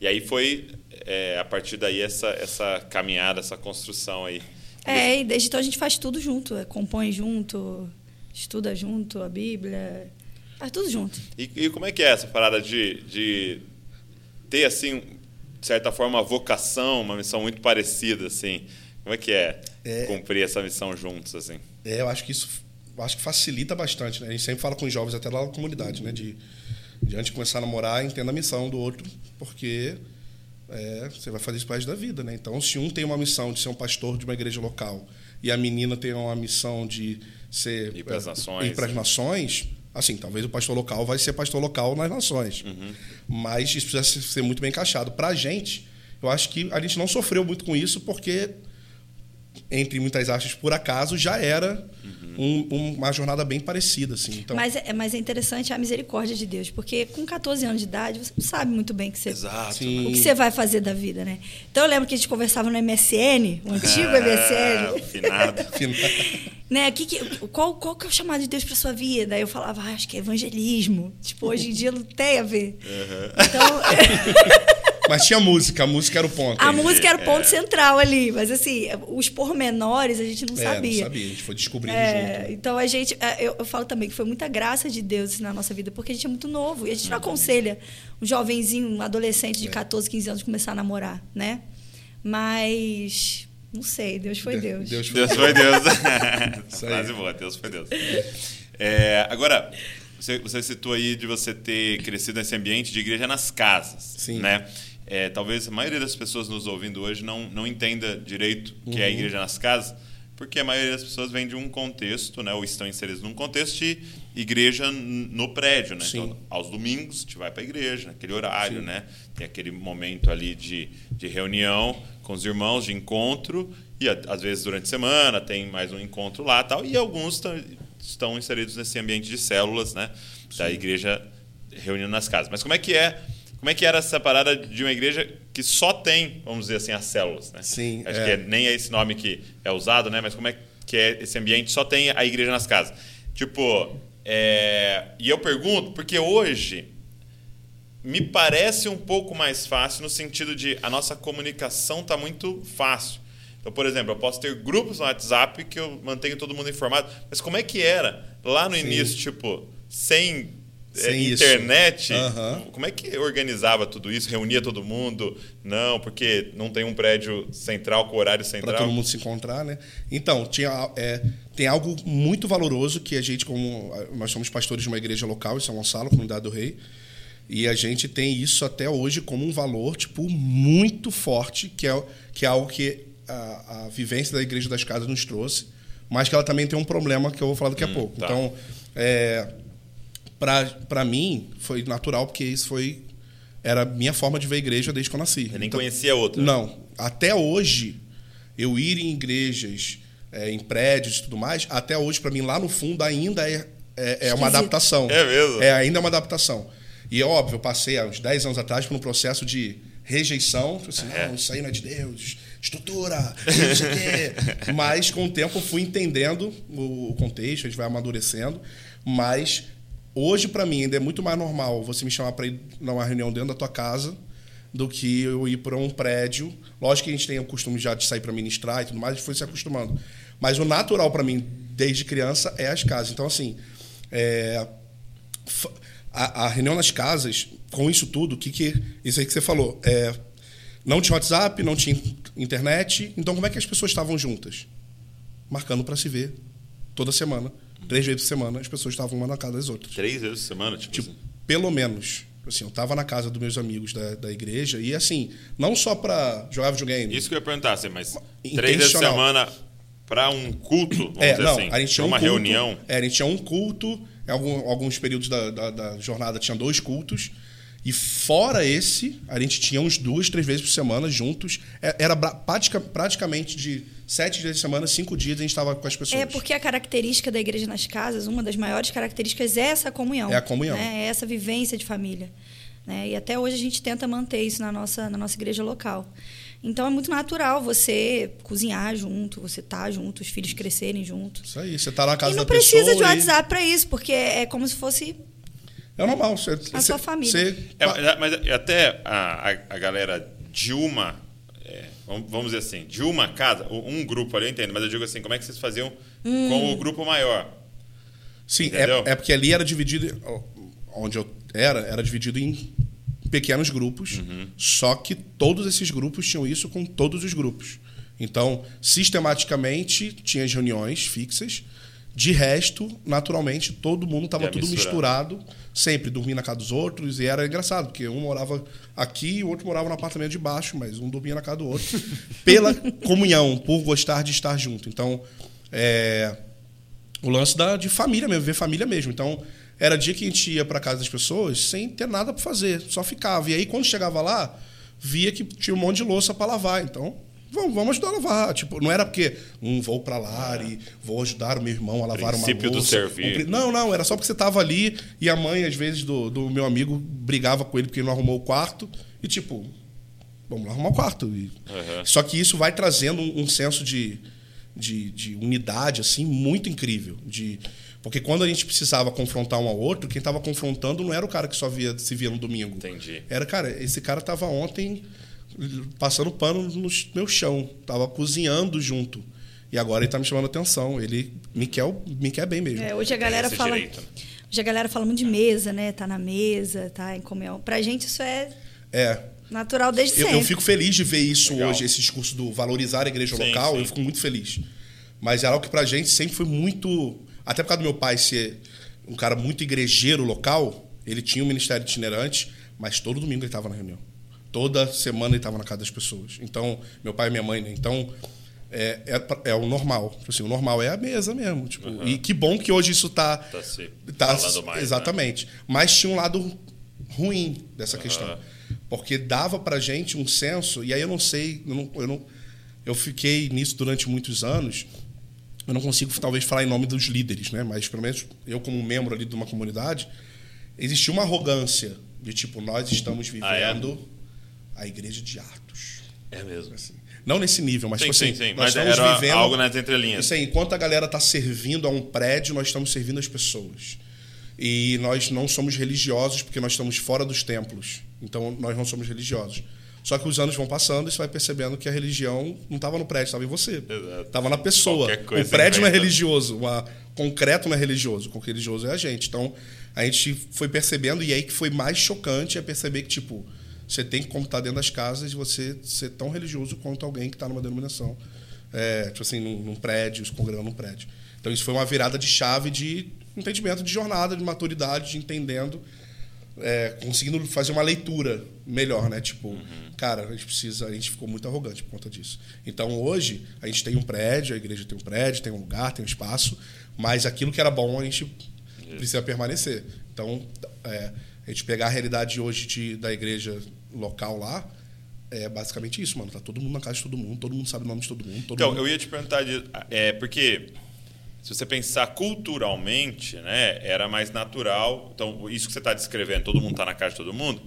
[SPEAKER 1] e aí foi, é, a partir daí, essa, essa caminhada, essa construção aí.
[SPEAKER 4] É, e desde então a gente faz tudo junto. é, Compõe junto, estuda junto a Bíblia. Faz tudo junto.
[SPEAKER 1] E, e como é que é essa parada de, de ter, assim, de certa forma, uma vocação, uma missão muito parecida, assim? Como é que é,
[SPEAKER 3] É.
[SPEAKER 1] cumprir essa missão juntos, assim?
[SPEAKER 3] É, eu acho que isso acho que facilita bastante, né? A gente sempre fala com os jovens, até lá na comunidade, né? De, de antes de começar a namorar, entenda a missão do outro, porque é, você vai fazer isso resto da vida, né? Então, se um tem uma missão de ser um pastor de uma igreja local e a menina tem uma missão de ser
[SPEAKER 1] Ir pras
[SPEAKER 3] é,
[SPEAKER 1] nações,
[SPEAKER 3] ir pras
[SPEAKER 1] né?
[SPEAKER 3] nações, assim, talvez o pastor local vai ser pastor local nas nações.
[SPEAKER 1] Uhum.
[SPEAKER 3] Mas isso precisa ser- muito bem encaixado. Pra gente, eu acho que a gente não sofreu muito com isso porque entre muitas aspas, por acaso, já era um- um- uma jornada bem parecida, assim. Então,
[SPEAKER 4] Mas, é, mas é interessante a misericórdia de Deus, porque com 14 anos de idade você não sabe muito bem o que você,
[SPEAKER 1] Exato.
[SPEAKER 3] Sim.
[SPEAKER 4] o que você vai fazer da vida, né? Então eu lembro que a gente conversava no MSN, o antigo
[SPEAKER 1] Ah,
[SPEAKER 4] MSN,
[SPEAKER 1] finado.
[SPEAKER 4] né? Que, que, qual, qual que é o chamado de Deus para sua vida? Aí eu falava, ah, acho que é evangelismo. Tipo, hoje em dia não tem a ver. Então,
[SPEAKER 3] Mas tinha música, a música era o ponto.
[SPEAKER 4] a música era o ponto central ali, mas assim, os pormenores a gente não
[SPEAKER 3] É,
[SPEAKER 4] sabia.
[SPEAKER 3] não sabia, a gente foi descobrindo
[SPEAKER 4] É,
[SPEAKER 3] junto.
[SPEAKER 4] então a gente, é, eu, eu falo também que foi muita graça de Deus na nossa vida, porque a gente é muito novo e a gente não aconselha um jovenzinho, um adolescente de
[SPEAKER 3] É.
[SPEAKER 4] 14, 15 anos começar a namorar, né? Mas não sei, Deus foi Deus.
[SPEAKER 3] Deus foi
[SPEAKER 1] Deus foi Deus.
[SPEAKER 3] Isso aí.
[SPEAKER 1] Frase boa, Deus foi Deus. É, agora, você, você citou aí de você ter crescido nesse ambiente de igreja nas casas.
[SPEAKER 3] Sim.
[SPEAKER 1] Né? É, talvez a maioria das pessoas nos ouvindo hoje não, não entenda direito o que é a
[SPEAKER 3] Uhum.
[SPEAKER 1] igreja nas casas, porque a maioria das pessoas vem de um contexto, né, ou estão inseridos num contexto de igreja no prédio. Né?
[SPEAKER 3] Sim.
[SPEAKER 1] Então, aos domingos, a gente vai para a igreja, naquele horário,
[SPEAKER 3] Sim.
[SPEAKER 1] né? Tem aquele momento ali de, de reunião com os irmãos, de encontro, e às vezes durante a semana tem mais um encontro lá tal, e alguns tão- estão inseridos nesse ambiente de células, né? Da igreja reunindo nas casas. Mas como é que é? Como é que era essa parada de uma igreja que só tem, vamos dizer assim, as células, né?
[SPEAKER 3] Sim,
[SPEAKER 1] Acho
[SPEAKER 3] é.
[SPEAKER 1] que é- nem é esse nome que é usado, né? Mas como é que é esse ambiente só tem a igreja nas casas? Tipo, é, e eu pergunto porque hoje me parece um pouco mais fácil no sentido de a nossa comunicação está muito fácil. Então, por exemplo, eu posso ter grupos no WhatsApp que eu mantenho todo mundo informado, mas como é que era lá no
[SPEAKER 3] Sim.
[SPEAKER 1] início, tipo, sem
[SPEAKER 3] Sem isso.
[SPEAKER 1] internet,
[SPEAKER 3] Aham.
[SPEAKER 1] como é que organizava tudo isso? Reunia todo mundo? Não, porque não tem um prédio central com horário
[SPEAKER 3] para
[SPEAKER 1] central.
[SPEAKER 3] todo mundo se encontrar, né? Então, tinha, é, tem algo muito valoroso que a gente, como nós somos pastores de uma igreja local em São Gonçalo, comunidade do Rei, e a gente tem isso até hoje como um valor tipo muito forte, que é, que é algo que a, a vivência da igreja das casas nos trouxe, mas que ela também tem um problema que eu vou falar daqui a pouco.
[SPEAKER 1] tá.
[SPEAKER 3] Então, é, para mim foi natural porque isso foi era a minha forma de ver a igreja desde que eu nasci.
[SPEAKER 1] Você nem
[SPEAKER 3] Então-
[SPEAKER 1] conhecia outra.
[SPEAKER 3] não. Até hoje, eu ir em igrejas, é, em prédios e tudo mais, até hoje, para mim, lá no fundo, ainda é, é, é uma adaptação.
[SPEAKER 1] É mesmo?
[SPEAKER 3] É, ainda é uma adaptação. E é óbvio, eu passei há uns 10 anos atrás por um processo de rejeição. Tipo Assim,
[SPEAKER 1] É.
[SPEAKER 3] não, isso aí não é de Deus, estrutura, não sei o quê. Mas com o tempo eu fui entendendo o o contexto, a gente vai amadurecendo. Mas hoje, para mim, ainda é muito mais normal você me chamar para ir numa reunião dentro da tua casa do que eu ir para um prédio. Lógico que a gente tem o costume já de sair para ministrar e tudo mais, a gente foi se acostumando. Mas o natural para mim, desde criança, é as casas. Então, assim, é, a, a reunião nas casas, com isso tudo, que, que isso aí que você falou, é, não tinha WhatsApp, não tinha internet, então como é que as pessoas estavam juntas? Marcando para se ver toda semana, três vezes por semana, as pessoas estavam uma na casa das outras.
[SPEAKER 1] Três vezes por semana, tipo,
[SPEAKER 3] Tipo,
[SPEAKER 1] assim.
[SPEAKER 3] pelo menos. Assim, eu estava na casa dos meus amigos da, da igreja e, assim, não só para jogar videogame.
[SPEAKER 1] Isso que eu ia perguntar, assim, mas três vezes por semana para um culto, vamos
[SPEAKER 3] É,
[SPEAKER 1] dizer
[SPEAKER 3] não,
[SPEAKER 1] assim,
[SPEAKER 3] a gente tinha
[SPEAKER 1] uma
[SPEAKER 3] um culto,
[SPEAKER 1] reunião.
[SPEAKER 3] É, a gente tinha um culto, em algum- alguns períodos da, da- da jornada tinha dois cultos. E fora esse, a gente tinha uns duas, três vezes por semana juntos. É- Era pratica- praticamente de sete dias de semana, cinco dias a gente estava com as pessoas.
[SPEAKER 4] É porque a característica da igreja nas casas, uma das maiores características é essa comunhão.
[SPEAKER 3] É a comunhão.
[SPEAKER 4] né? É essa vivência de família. né? E até hoje a gente tenta manter isso na nossa, na nossa igreja local. Então é muito natural você cozinhar junto, você estar junto, os filhos crescerem juntos.
[SPEAKER 3] Isso aí, você tá na casa
[SPEAKER 4] e não
[SPEAKER 3] da
[SPEAKER 4] precisa
[SPEAKER 3] pessoa
[SPEAKER 4] de
[SPEAKER 3] e-
[SPEAKER 4] WhatsApp para isso, porque é como se fosse
[SPEAKER 3] É normal. Você,
[SPEAKER 4] A
[SPEAKER 3] você-
[SPEAKER 4] sua família.
[SPEAKER 3] você-
[SPEAKER 1] É, mas, mas até a, a, a galera é, vamos dizer assim, de uma casa, um grupo ali eu entendo, mas eu digo assim, como é que vocês faziam
[SPEAKER 4] Hum.
[SPEAKER 1] com o grupo maior?
[SPEAKER 3] Sim,
[SPEAKER 1] Entendeu?
[SPEAKER 3] é, é porque ali era dividido, onde eu era, era dividido em pequenos grupos,
[SPEAKER 1] Uhum.
[SPEAKER 3] só que todos esses grupos tinham isso com todos os grupos. Então, sistematicamente, tinha as reuniões fixas. De resto, naturalmente, todo mundo estava tudo
[SPEAKER 1] misturado.
[SPEAKER 3] misturado, sempre dormia na casa dos outros, e era engraçado, porque um morava aqui e o outro morava no apartamento de baixo, mas um dormia na casa do outro, pela comunhão, por gostar de estar junto. Então, é, o lance da, de família mesmo, ver família mesmo. Então, era dia que a gente ia para casa das pessoas sem ter nada para fazer, só ficava. E aí, quando chegava lá, via que tinha um monte de louça para lavar. Então, vamos, vamos ajudar a lavar. Tipo, não era porque um vou para lá e vou ajudar o meu irmão a lavar uma
[SPEAKER 1] Princípio do
[SPEAKER 3] louça.
[SPEAKER 1] servir.
[SPEAKER 3] Um não, não, era só porque você tava ali e a mãe, às vezes, do, do meu amigo brigava com ele porque ele não arrumou o quarto. E, tipo, vamos lá arrumar o quarto. E-
[SPEAKER 1] Uhum.
[SPEAKER 3] Só que isso vai trazendo um, um senso de, de, de unidade, assim, muito incrível. De, porque quando a gente precisava confrontar um ao outro, quem estava confrontando não era o cara que só via, se via no domingo.
[SPEAKER 1] Entendi.
[SPEAKER 3] Era, cara, esse cara tava ontem passando pano no meu chão, tava cozinhando junto. E agora ele tá me chamando a atenção. Ele me quer, me quer bem mesmo.
[SPEAKER 4] É, hoje a galera
[SPEAKER 1] esse
[SPEAKER 4] fala.
[SPEAKER 1] direito, né?
[SPEAKER 4] Hoje a galera fala muito de mesa, né? Tá na mesa, tá em comunhão. Pra gente isso é
[SPEAKER 3] É.
[SPEAKER 4] natural desde
[SPEAKER 3] Eu,
[SPEAKER 4] sempre.
[SPEAKER 3] eu fico feliz de ver isso
[SPEAKER 1] Legal.
[SPEAKER 3] hoje, esse discurso do valorizar a igreja
[SPEAKER 1] Sim,
[SPEAKER 3] local,
[SPEAKER 1] sim.
[SPEAKER 3] eu fico muito feliz. Mas é algo que pra gente sempre foi muito. Até por causa do meu pai ser um cara muito igrejeiro local, ele tinha um ministério itinerante, mas todo domingo ele estava na reunião. Toda semana ele estava na casa das pessoas. Então, meu pai e minha mãe, né? Então, é, é, é o normal. Tipo assim, o normal é a mesa mesmo. Tipo, E que bom que hoje isso tá.
[SPEAKER 1] Tá se
[SPEAKER 3] tá-
[SPEAKER 1] falando mais, né?
[SPEAKER 3] Exatamente. Mas tinha um lado ruim dessa questão. Porque dava pra gente um senso, e aí eu não sei, eu, não, eu, não- eu fiquei nisso durante muitos anos. Eu não consigo, talvez, falar em nome dos líderes, né? Mas, pelo menos, eu, como membro ali de uma comunidade, existia uma arrogância de tipo, nós estamos
[SPEAKER 1] Ah, é?
[SPEAKER 3] A igreja de Atos.
[SPEAKER 1] É mesmo.
[SPEAKER 3] Assim. Não nesse nível, mas,
[SPEAKER 1] Sim,
[SPEAKER 3] tipo
[SPEAKER 1] sim,
[SPEAKER 3] assim,
[SPEAKER 1] sim.
[SPEAKER 3] nós
[SPEAKER 1] Mas
[SPEAKER 3] estamos
[SPEAKER 1] era
[SPEAKER 3] vivendo
[SPEAKER 1] algo nas entrelinhas.
[SPEAKER 3] Aí, enquanto a galera está servindo a um prédio, nós estamos servindo as pessoas. E nós não somos religiosos porque nós estamos fora dos templos. Então, nós não somos religiosos. Só que os anos vão passando e você vai percebendo que a religião não estava no prédio, estava em você. Estava na pessoa. O prédio não é religioso, o concreto não é religioso. O religioso é a gente. Então, a gente foi percebendo, e aí que foi mais chocante é perceber que, tipo, você tem que contar dentro das casas e você ser tão religioso quanto alguém que está numa denominação. É, tipo assim, num, num prédio, se congregando num prédio. Então isso foi uma virada de chave de entendimento de jornada, de maturidade, de entendendo, é, conseguindo fazer uma leitura melhor, né? Tipo, uhum. cara, a gente precisa, a gente ficou muito arrogante por conta disso. Então hoje a gente tem um prédio, a igreja tem um prédio, tem um lugar, tem um espaço, mas aquilo que era bom a gente precisa permanecer. Então, é, a gente pegar a realidade hoje de, da igreja local lá, é basicamente isso, mano. Tá todo mundo na casa de todo mundo, todo mundo sabe o nome de todo mundo. Todo
[SPEAKER 1] então,
[SPEAKER 3] mundo...
[SPEAKER 1] eu ia te perguntar, de, é, porque se você pensar culturalmente, né, era mais natural. Então, isso que você está descrevendo, todo mundo está na casa de todo mundo,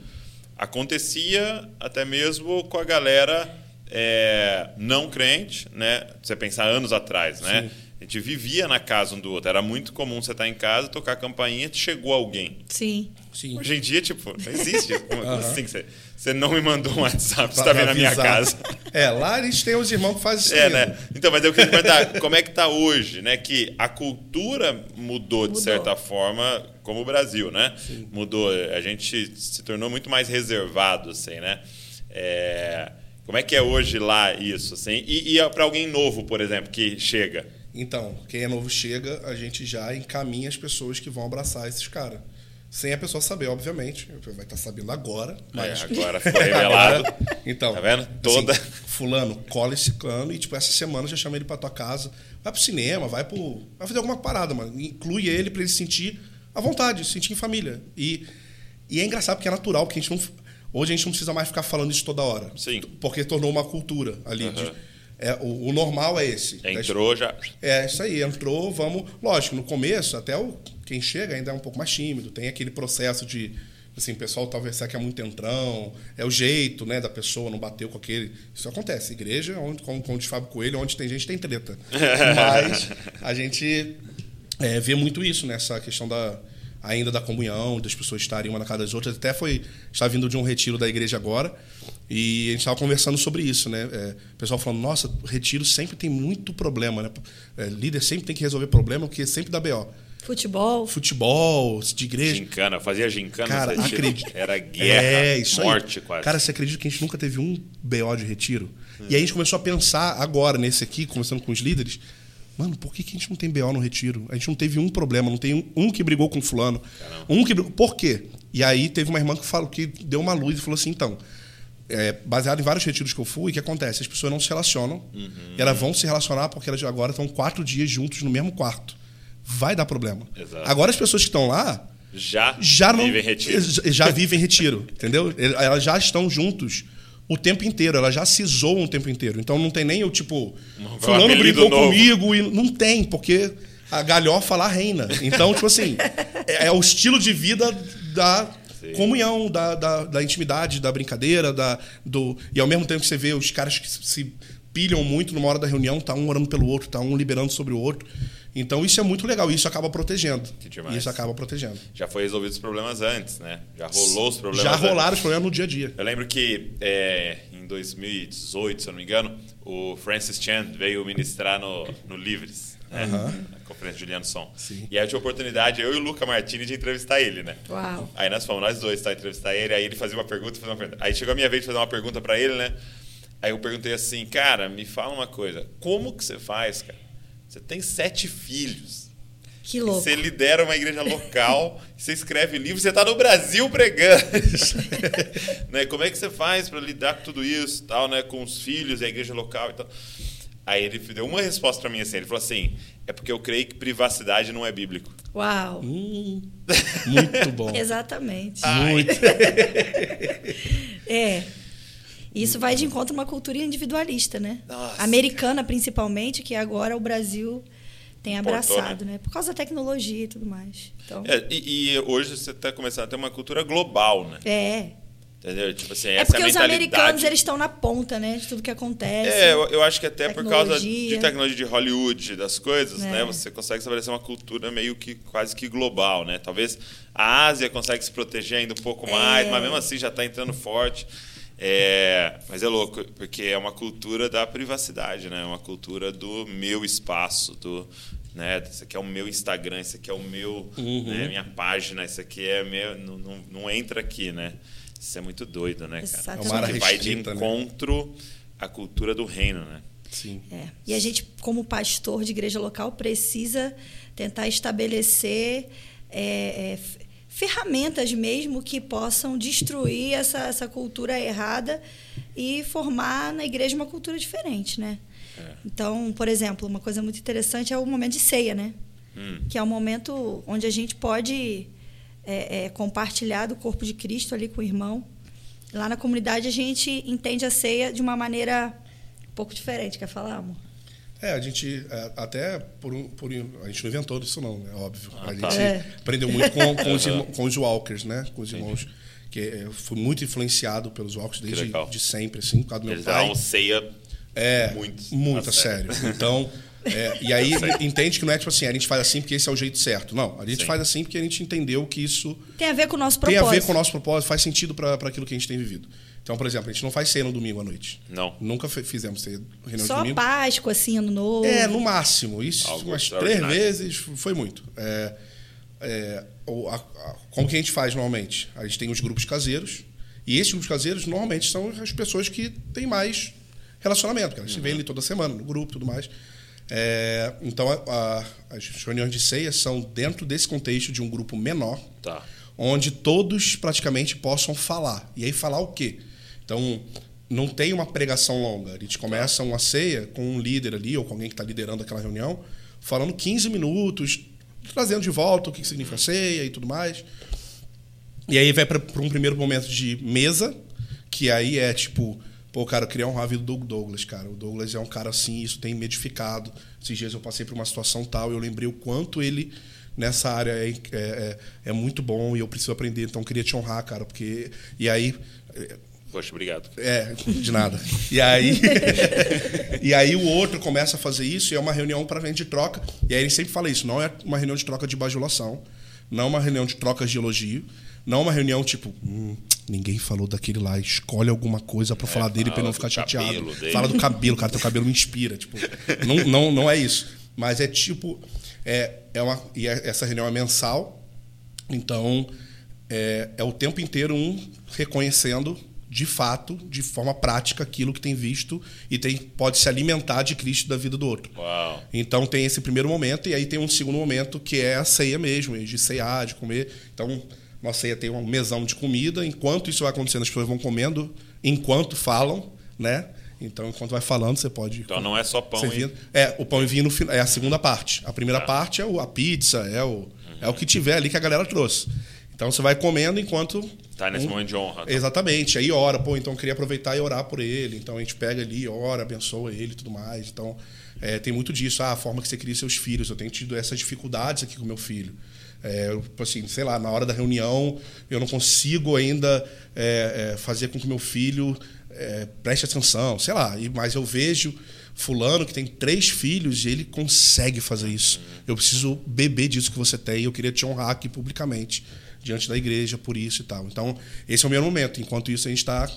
[SPEAKER 1] acontecia até mesmo com a galera é, não crente, né? Você pensar anos atrás, né? Sim. A gente vivia na casa um do outro. Era muito comum você estar tá em casa, tocar a campainha e chegou alguém.
[SPEAKER 4] Sim.
[SPEAKER 3] Sim.
[SPEAKER 1] Hoje em dia, tipo, não existe. Como uhum. assim? Você, você não me mandou um WhatsApp, você está vendo na minha casa.
[SPEAKER 3] É, lá a gente tem os irmãos que fazem isso.
[SPEAKER 1] É, né? Então, mas eu queria perguntar, como é que está hoje, né? Que a cultura mudou, de certa forma, como o Brasil, né? Sim. Mudou. A gente se tornou muito mais reservado, assim, né? É, como é que é hoje lá isso, assim? E, e para alguém novo, por exemplo, que chega?
[SPEAKER 3] Então, quem é novo chega, a gente já encaminha as pessoas que vão abraçar esses caras. Sem a pessoa saber, obviamente. Vai estar sabendo agora. É, mas...
[SPEAKER 1] É, agora foi revelado.
[SPEAKER 3] então,
[SPEAKER 1] tá vendo? Toda.
[SPEAKER 3] Assim, fulano, cola esse cano e, tipo, essa semana já chama ele pra tua casa. Vai pro cinema, vai pro. Vai fazer alguma parada, mano. Inclui ele pra ele sentir à vontade, sentir em família. E, e é engraçado porque é natural, porque a gente não. Hoje a gente não precisa mais ficar falando isso toda hora.
[SPEAKER 1] Sim.
[SPEAKER 3] Porque tornou uma cultura ali. Uhum. De, é, o, o, normal é esse.
[SPEAKER 1] Entrou já.
[SPEAKER 3] É isso aí, entrou, vamos. Lógico, no começo, até o, quem chega ainda é um pouco mais tímido, tem aquele processo de. Assim, o pessoal talvez que é muito entrão, é o jeito né, da pessoa, não bateu com aquele. Isso acontece. Igreja, onde, como, como diz Fábio Coelho, onde tem gente tem treta. Mas a gente é, vê muito isso nessa questão da, ainda da comunhão, das pessoas estarem uma na casa das outras. Até foi. Está vindo de um retiro da igreja agora. E a gente estava conversando sobre isso, né? É, o pessoal falando, nossa, retiro sempre tem muito problema, né? É, líder sempre tem que resolver problema, porque sempre dá BO.
[SPEAKER 4] Futebol.
[SPEAKER 3] Futebol, de igreja.
[SPEAKER 1] Gincana, fazia gincana.
[SPEAKER 3] Cara, acredito.
[SPEAKER 1] Era guerra, é, isso morte
[SPEAKER 3] aí.
[SPEAKER 1] quase.
[SPEAKER 3] Cara, você acredita que a gente nunca teve um BO de retiro? Hum. E aí a gente começou a pensar agora, nesse aqui, conversando com os líderes, Mano, por que, que a gente não tem BO no retiro? A gente não teve um problema, não tem um, um que brigou com fulano. Caramba. Um que Por quê? E aí teve uma irmã que falou que deu uma luz e falou assim, então, é, baseado em vários retiros que eu fui, o que acontece? As pessoas não se relacionam. Uhum. E elas vão se relacionar porque elas agora estão quatro dias juntos no mesmo quarto. Vai dar problema.
[SPEAKER 1] Exato.
[SPEAKER 3] Agora as pessoas que estão lá
[SPEAKER 1] já,
[SPEAKER 3] já não,
[SPEAKER 1] vivem retiro.
[SPEAKER 3] Já vivem retiro, entendeu? Elas já estão juntos o tempo inteiro, elas já se zoam o tempo inteiro. Então não tem nem o tipo,
[SPEAKER 1] um
[SPEAKER 3] fulano brincou
[SPEAKER 1] novo.
[SPEAKER 3] comigo e não tem, porque a galhofa lá reina. Então, tipo assim, é, é o estilo de vida da Sim. comunhão, da, da, da, intimidade, da brincadeira, da, do, e ao mesmo tempo que você vê os caras que se pilham muito numa hora da reunião, tá um orando pelo outro, tá um liberando sobre o outro. Então isso é muito legal, isso acaba protegendo. Isso acaba protegendo.
[SPEAKER 1] Já foi resolvido os problemas antes, né? Já rolou os problemas.
[SPEAKER 3] Já rolaram
[SPEAKER 1] antes.
[SPEAKER 3] os problemas no dia a dia.
[SPEAKER 1] Eu lembro que é, em 2018, se eu não me engano, o Francis Chan veio ministrar no, no Livres né? Uhum. Na conferência Juliano Som.
[SPEAKER 3] Sim.
[SPEAKER 1] E aí eu tive a oportunidade, eu e o Luca Martini, de entrevistar ele, né?
[SPEAKER 4] Uau.
[SPEAKER 1] Aí nós fomos, nós dois, tá? Entrevistar ele, aí ele fazia uma pergunta, fazia uma pergunta. Aí chegou a minha vez de fazer uma pergunta para ele, né? Aí eu perguntei assim, cara, me fala uma coisa, como que você faz, cara? Você tem sete filhos.
[SPEAKER 4] Que louco.
[SPEAKER 1] Você lidera uma igreja local, você escreve livro, você está no Brasil pregando. né? Como é que você faz para lidar com tudo isso, tal, né? Com os filhos e a igreja local e tal? Aí ele deu uma resposta para mim assim, ele falou assim, é porque eu creio que privacidade não é bíblico.
[SPEAKER 4] Uau!
[SPEAKER 3] Hum, muito bom.
[SPEAKER 4] Exatamente.
[SPEAKER 3] Muito.
[SPEAKER 4] é. Isso vai de encontro a uma cultura individualista, né?
[SPEAKER 1] Nossa,
[SPEAKER 4] Americana, principalmente, que agora o Brasil tem abraçado,
[SPEAKER 1] Portou,
[SPEAKER 4] né? Por causa da tecnologia e tudo mais. Então,
[SPEAKER 1] é, e, e, hoje você está começando a ter uma cultura global, né?
[SPEAKER 4] É.
[SPEAKER 1] Entendeu? Tipo assim,
[SPEAKER 4] é
[SPEAKER 1] essa
[SPEAKER 4] porque
[SPEAKER 1] é
[SPEAKER 4] os americanos eles estão na ponta, né? De tudo que acontece.
[SPEAKER 1] É, eu, eu acho que até por causa de tecnologia de Hollywood, das coisas,
[SPEAKER 4] É.
[SPEAKER 1] né? Você consegue estabelecer uma cultura meio que quase que global, né? Talvez a Ásia consegue se proteger ainda um pouco mais,
[SPEAKER 4] É.
[SPEAKER 1] mas mesmo assim já está entrando forte. É, mas é louco, porque é uma cultura da privacidade, né? É uma cultura do meu espaço, do né? Isso aqui é o meu Instagram, isso aqui é o meu,
[SPEAKER 3] Uhum.
[SPEAKER 1] né, minha página, isso aqui é meu, não, não, não entra aqui, né? Isso é muito doido, né, cara?
[SPEAKER 4] Exatamente.
[SPEAKER 1] Isso
[SPEAKER 3] É uma área
[SPEAKER 1] que vai de
[SPEAKER 3] né?
[SPEAKER 1] encontro à cultura do reino, né?
[SPEAKER 3] Sim.
[SPEAKER 4] É. E a gente, como pastor de igreja local, precisa tentar estabelecer é, é, ferramentas mesmo que possam destruir essa, essa cultura errada e formar na igreja uma cultura diferente, né? Então, por exemplo, uma coisa muito interessante é o momento de ceia, né?
[SPEAKER 1] Hum.
[SPEAKER 4] Que é o momento onde a gente pode é, é, compartilhar do corpo de Cristo ali com o irmão. Lá na comunidade a gente entende a ceia de uma maneira um pouco diferente. Quer falar, amor?
[SPEAKER 3] É, a gente é, até por um, por um- a gente não inventou isso não, é óbvio.
[SPEAKER 1] Ah,
[SPEAKER 3] a
[SPEAKER 1] tá.
[SPEAKER 3] gente
[SPEAKER 4] É.
[SPEAKER 3] aprendeu muito com, com, os, com os Walkers, né? Com os irmãos que é, fui muito influenciado pelos Walkers desde de sempre, assim, por causa do meu
[SPEAKER 1] Eles
[SPEAKER 3] pai.
[SPEAKER 1] davam ceia
[SPEAKER 3] É,
[SPEAKER 1] muito,
[SPEAKER 3] muito,
[SPEAKER 1] a
[SPEAKER 3] a sério. Então, é, e aí entende que não é tipo assim, a gente faz assim porque esse é o jeito certo. Não, a gente
[SPEAKER 1] Sim.
[SPEAKER 3] faz assim porque a gente entendeu que isso
[SPEAKER 4] Tem a ver com o nosso
[SPEAKER 3] tem
[SPEAKER 4] propósito.
[SPEAKER 3] a ver com o nosso propósito, faz sentido para aquilo que a gente tem vivido. Então, por exemplo, a gente não faz ceia no domingo à noite.
[SPEAKER 1] Não.
[SPEAKER 3] Nunca fizemos ceia reunião
[SPEAKER 4] Só
[SPEAKER 3] de domingo.
[SPEAKER 4] Páscoa, assim, ano novo.
[SPEAKER 3] É, no máximo. Isso
[SPEAKER 1] Algo
[SPEAKER 3] umas três vezes foi muito. É, é, o- a- a- como que a gente faz normalmente? A gente tem os grupos caseiros, e esses grupos caseiros normalmente são as pessoas que têm mais relacionamento, porque elas se veem ali toda semana, no grupo e tudo mais. É, então, a- a- as reuniões de ceia são dentro desse contexto de um grupo menor,
[SPEAKER 1] Tá.
[SPEAKER 3] onde todos praticamente possam falar. E aí falar o quê? Então, não tem uma pregação longa. A gente começa uma ceia com um líder ali, ou com alguém que está liderando aquela reunião, falando 15 minutos, trazendo de volta o que que significa ceia e tudo mais. E aí vai para um primeiro momento de mesa, que aí é tipo, pô, cara, eu queria honrar a vida do Douglas, cara. O Douglas é um cara assim, isso tem me edificado. Esses dias eu passei por uma situação tal e eu lembrei o quanto ele nessa área é, é, é- é muito bom e eu preciso aprender, então eu queria te honrar, cara, porque. E aí.
[SPEAKER 1] Poxa, obrigado.
[SPEAKER 3] É, de nada. E aí, e aí o outro começa a fazer isso e é uma reunião para gente de troca. E aí ele sempre fala isso, não é uma reunião de troca de bajulação, não é uma reunião de trocas de elogio, não é uma reunião tipo, hum, ninguém falou daquele lá, escolhe alguma coisa para falar dele para não ficar chateado.
[SPEAKER 1] dele.
[SPEAKER 3] Fala do cabelo, cara, teu cabelo me inspira, tipo, não, não, não é isso. Mas é tipo, é, é uma, e é- essa reunião é mensal, então, é, é o tempo inteiro um reconhecendo de fato, de forma prática, aquilo que tem visto e tem, pode se alimentar de Cristo da vida do outro.
[SPEAKER 1] Uau.
[SPEAKER 3] Então tem esse primeiro momento e aí tem um segundo momento que é a ceia mesmo, de ceiar, de comer. Então, nossa ceia tem um mesão de comida, enquanto isso vai acontecendo, as pessoas vão comendo enquanto falam, né? Então, enquanto vai falando, você pode
[SPEAKER 1] Então não é só pão
[SPEAKER 3] servindo.
[SPEAKER 1] e...
[SPEAKER 3] É, o pão e vinho é a segunda parte. A primeira
[SPEAKER 1] Tá.
[SPEAKER 3] parte é o, a pizza, é o, é o que tiver ali que a galera trouxe. Então você vai comendo enquanto.
[SPEAKER 1] Tá nesse
[SPEAKER 3] um-
[SPEAKER 1] momento de honra.
[SPEAKER 3] Exatamente. Aí ora, pô, então eu queria aproveitar e orar por ele. Então a gente pega ali, ora, abençoa ele e tudo mais. Então é, tem muito disso. Ah, a forma que você cria seus filhos. Eu tenho tido essas dificuldades aqui com meu filho. É, tipo assim, sei lá, na hora da reunião eu não consigo ainda é, é, fazer com que meu filho é, preste atenção, sei lá. E, mas eu vejo fulano que tem três filhos e ele consegue fazer isso. Eu preciso beber disso que você tem eu queria te honrar aqui publicamente diante da igreja por isso e tal. Então, esse é o meu momento. Enquanto isso, a gente está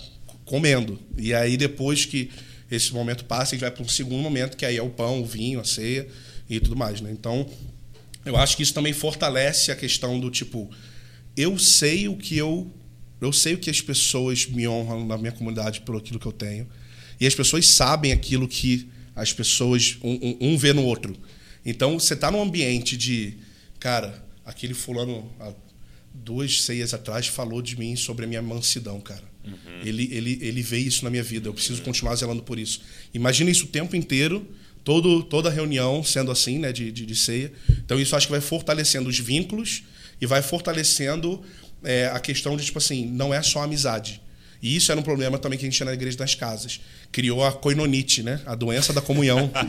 [SPEAKER 3] comendo. E aí, depois que esse momento passa, a gente vai para um segundo momento, que aí é o pão, o vinho, a ceia e tudo mais. Né? Então, eu acho que isso também fortalece a questão do tipo, eu sei o que eu. Eu sei o que as pessoas me honram na minha comunidade pelo aquilo que eu tenho. E as pessoas sabem aquilo que as pessoas. Um, um- um vê no outro. Então, você está num ambiente de. Cara, aquele fulano. há duas ceias atrás falou de mim sobre a minha mansidão, cara. Ele, ele, ele vê isso na minha vida. Eu preciso continuar zelando por isso. Imagina isso o tempo inteiro, todo, toda reunião sendo assim, né, de, de, de ceia. Então isso acho que vai fortalecendo os vínculos e vai fortalecendo é, a questão de tipo assim, não é só amizade. E isso era um problema também que a gente tinha na igreja das casas. Criou a coinonite, né? A doença da comunhão.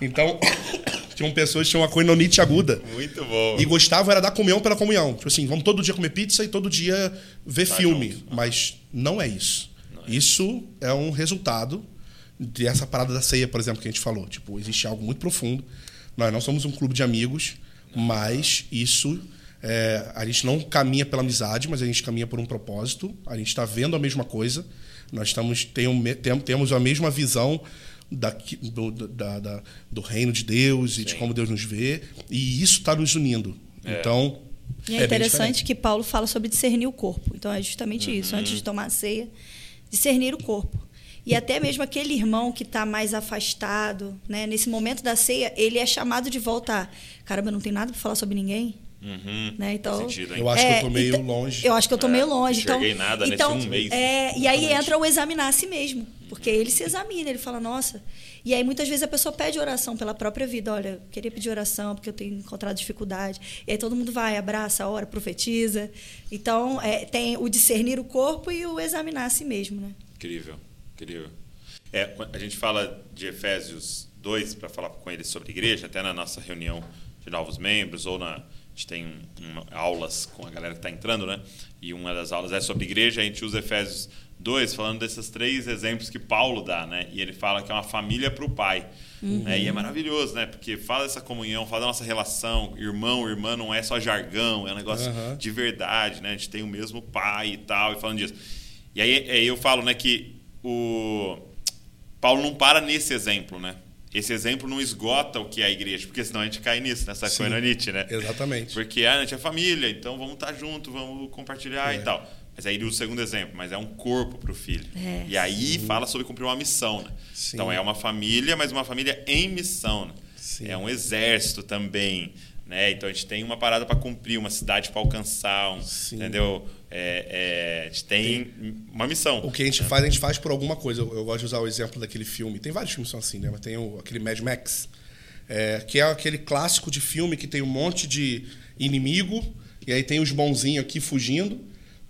[SPEAKER 3] Então, tinham pessoas que tinham uma coinonite aguda.
[SPEAKER 1] Muito bom.
[SPEAKER 3] E gostavam era da comunhão pela comunhão. Tipo assim, vamos todo dia comer pizza e todo dia ver
[SPEAKER 1] Tá
[SPEAKER 3] filme.
[SPEAKER 1] junto.
[SPEAKER 3] Mas não é isso. Isso é um resultado dessa parada da ceia, por exemplo, que a gente falou. Tipo, existe algo muito profundo. Nós não somos um clube de amigos, mas isso. é, a gente não caminha pela amizade, mas a gente caminha por um propósito. A gente está vendo a mesma coisa. Nós estamos tem um tem- temos a mesma visão daqui, do, da, da, do reino de Deus e de como Deus nos vê. E isso está nos unindo.
[SPEAKER 1] É.
[SPEAKER 3] Então.
[SPEAKER 4] E é,
[SPEAKER 3] bem
[SPEAKER 4] interessante que Paulo fala sobre discernir o corpo. Então é justamente isso. Antes de tomar a ceia, discernir o corpo. E até mesmo aquele irmão que está mais afastado, né? nesse momento da ceia, ele é chamado de volta. Caramba, eu não tenho nada para falar sobre ninguém.
[SPEAKER 1] Uhum.
[SPEAKER 4] Né? Então,
[SPEAKER 1] sentido?
[SPEAKER 3] Eu acho que eu
[SPEAKER 4] É,
[SPEAKER 3] tô meio
[SPEAKER 4] então-
[SPEAKER 3] longe.
[SPEAKER 4] Eu acho que eu tô
[SPEAKER 1] É,
[SPEAKER 4] meio longe.
[SPEAKER 1] não
[SPEAKER 4] Então,
[SPEAKER 1] enxerguei nada nesse
[SPEAKER 4] então,
[SPEAKER 1] um mês.
[SPEAKER 4] É, e aí entra o examinar a si mesmo. Porque ele se examina, ele fala, nossa. E aí muitas vezes a pessoa pede oração pela própria vida. Olha, eu queria pedir oração porque eu tenho encontrado dificuldade. E aí todo mundo vai, abraça, ora, profetiza. Então, é, tem o discernir o corpo e o examinar a si mesmo, né?
[SPEAKER 1] Incrível, incrível. É, a gente fala de Efésios 2 para falar com eles sobre igreja, até na nossa reunião de novos membros, ou na. A gente tem aulas com a galera que está entrando, né? E uma das aulas é sobre igreja, a gente usa Efésios 2 falando desses três exemplos que Paulo dá, né? E ele fala que é uma família para o pai. né? E é maravilhoso, né? Porque fala dessa comunhão, fala da nossa relação, irmão, irmã não é só jargão, é um negócio
[SPEAKER 3] Aham.
[SPEAKER 1] de verdade, né? A gente tem o mesmo pai e tal, e falando disso. E aí, aí eu falo, né, que o Paulo não para nesse exemplo, né? Esse exemplo não esgota o que é a igreja, porque senão a gente cai nisso, nessa
[SPEAKER 3] Sim,
[SPEAKER 1] coenonite, né?
[SPEAKER 3] exatamente.
[SPEAKER 1] Porque ah, a gente é família, então vamos estar junto, vamos compartilhar
[SPEAKER 3] É.
[SPEAKER 1] e tal. Mas aí ele usa o segundo exemplo, mas é um corpo para o filho.
[SPEAKER 4] É.
[SPEAKER 1] E aí fala sobre cumprir uma missão, né?
[SPEAKER 3] Sim.
[SPEAKER 1] Então é uma família, mas uma família em missão. Né?
[SPEAKER 3] Sim.
[SPEAKER 1] É um exército também. Né? Então a gente tem uma parada para cumprir, uma cidade para alcançar, um, entendeu? É, é, a gente tem, uma missão.
[SPEAKER 3] O que a gente faz, a gente faz por alguma coisa. Eu, eu gosto de usar o exemplo daquele filme. Tem vários filmes que são assim, né? Mas tem o, aquele Mad Max, é, que é aquele clássico de filme que tem um monte de inimigo, e aí tem os bonzinhos aqui fugindo.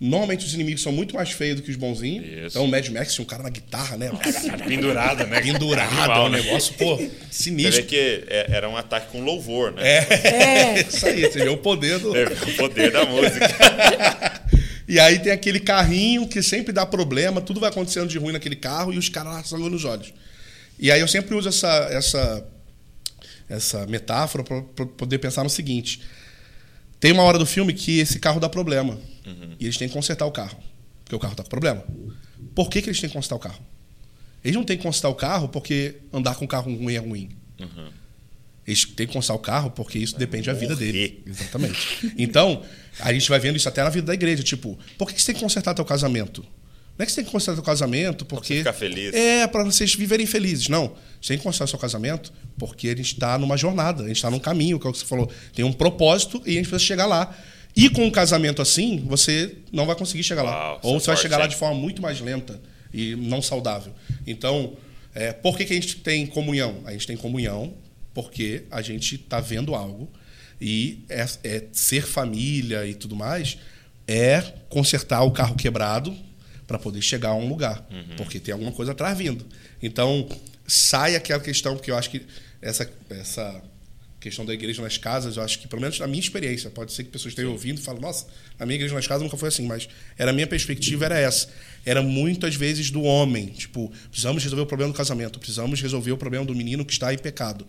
[SPEAKER 3] Normalmente os inimigos são muito mais feios do que os bonzinhos.
[SPEAKER 1] Isso.
[SPEAKER 3] Então o Mad Max tinha um cara na guitarra, né?
[SPEAKER 1] Pendurada, né?
[SPEAKER 3] Pendurado,
[SPEAKER 1] Animal,
[SPEAKER 3] é um
[SPEAKER 1] né?
[SPEAKER 3] negócio, pô,
[SPEAKER 1] Você
[SPEAKER 3] sinistro.
[SPEAKER 1] que é- era um ataque com louvor, né?
[SPEAKER 3] É, isso aí, você vê o poder do.
[SPEAKER 1] É, o poder da música.
[SPEAKER 3] E aí tem aquele carrinho que sempre dá problema, tudo vai acontecendo de ruim naquele carro e os caras lá sangue nos olhos. E aí eu sempre uso essa, essa, essa metáfora para poder pensar no seguinte: tem uma hora do filme que esse carro dá problema e eles têm que consertar o carro, porque o carro está com problema. Por que, que eles têm que consertar o carro? Eles não têm que consertar o carro porque andar com um carro ruim é ruim. Eles têm que consertar o carro porque isso depende da vida
[SPEAKER 1] morrer.
[SPEAKER 3] dele. Exatamente. Então, a gente vai vendo isso até na vida da igreja. Tipo, por que que você tem que consertar teu casamento? Não é que você tem que consertar teu casamento porque.
[SPEAKER 1] você ficar feliz.
[SPEAKER 3] É, para vocês viverem felizes. Não. Você tem que consertar seu casamento porque a gente está numa jornada, a gente está num caminho, que é o que você falou. Tem um propósito e a gente precisa chegar lá. E com um casamento assim, você não vai conseguir chegar lá.
[SPEAKER 1] Uau,
[SPEAKER 3] Ou você vai chegar lá de forma muito mais lenta e não saudável. Então, é, por que, que a gente tem comunhão? A gente tem comunhão porque a gente está vendo algo e é, é ser família e tudo mais é consertar o carro quebrado para poder chegar a um lugar, porque tem alguma coisa atrás vindo. Então, sai aquela questão que eu acho que essa essa questão da igreja nas casas, eu acho que, pelo menos na minha experiência, pode ser que pessoas estejam ouvindo e falem, nossa, a minha igreja nas casas nunca foi assim, mas era a minha perspectiva era essa. Era muitas vezes do homem, tipo, precisamos resolver o problema do casamento, precisamos resolver o problema do menino que está em pecado.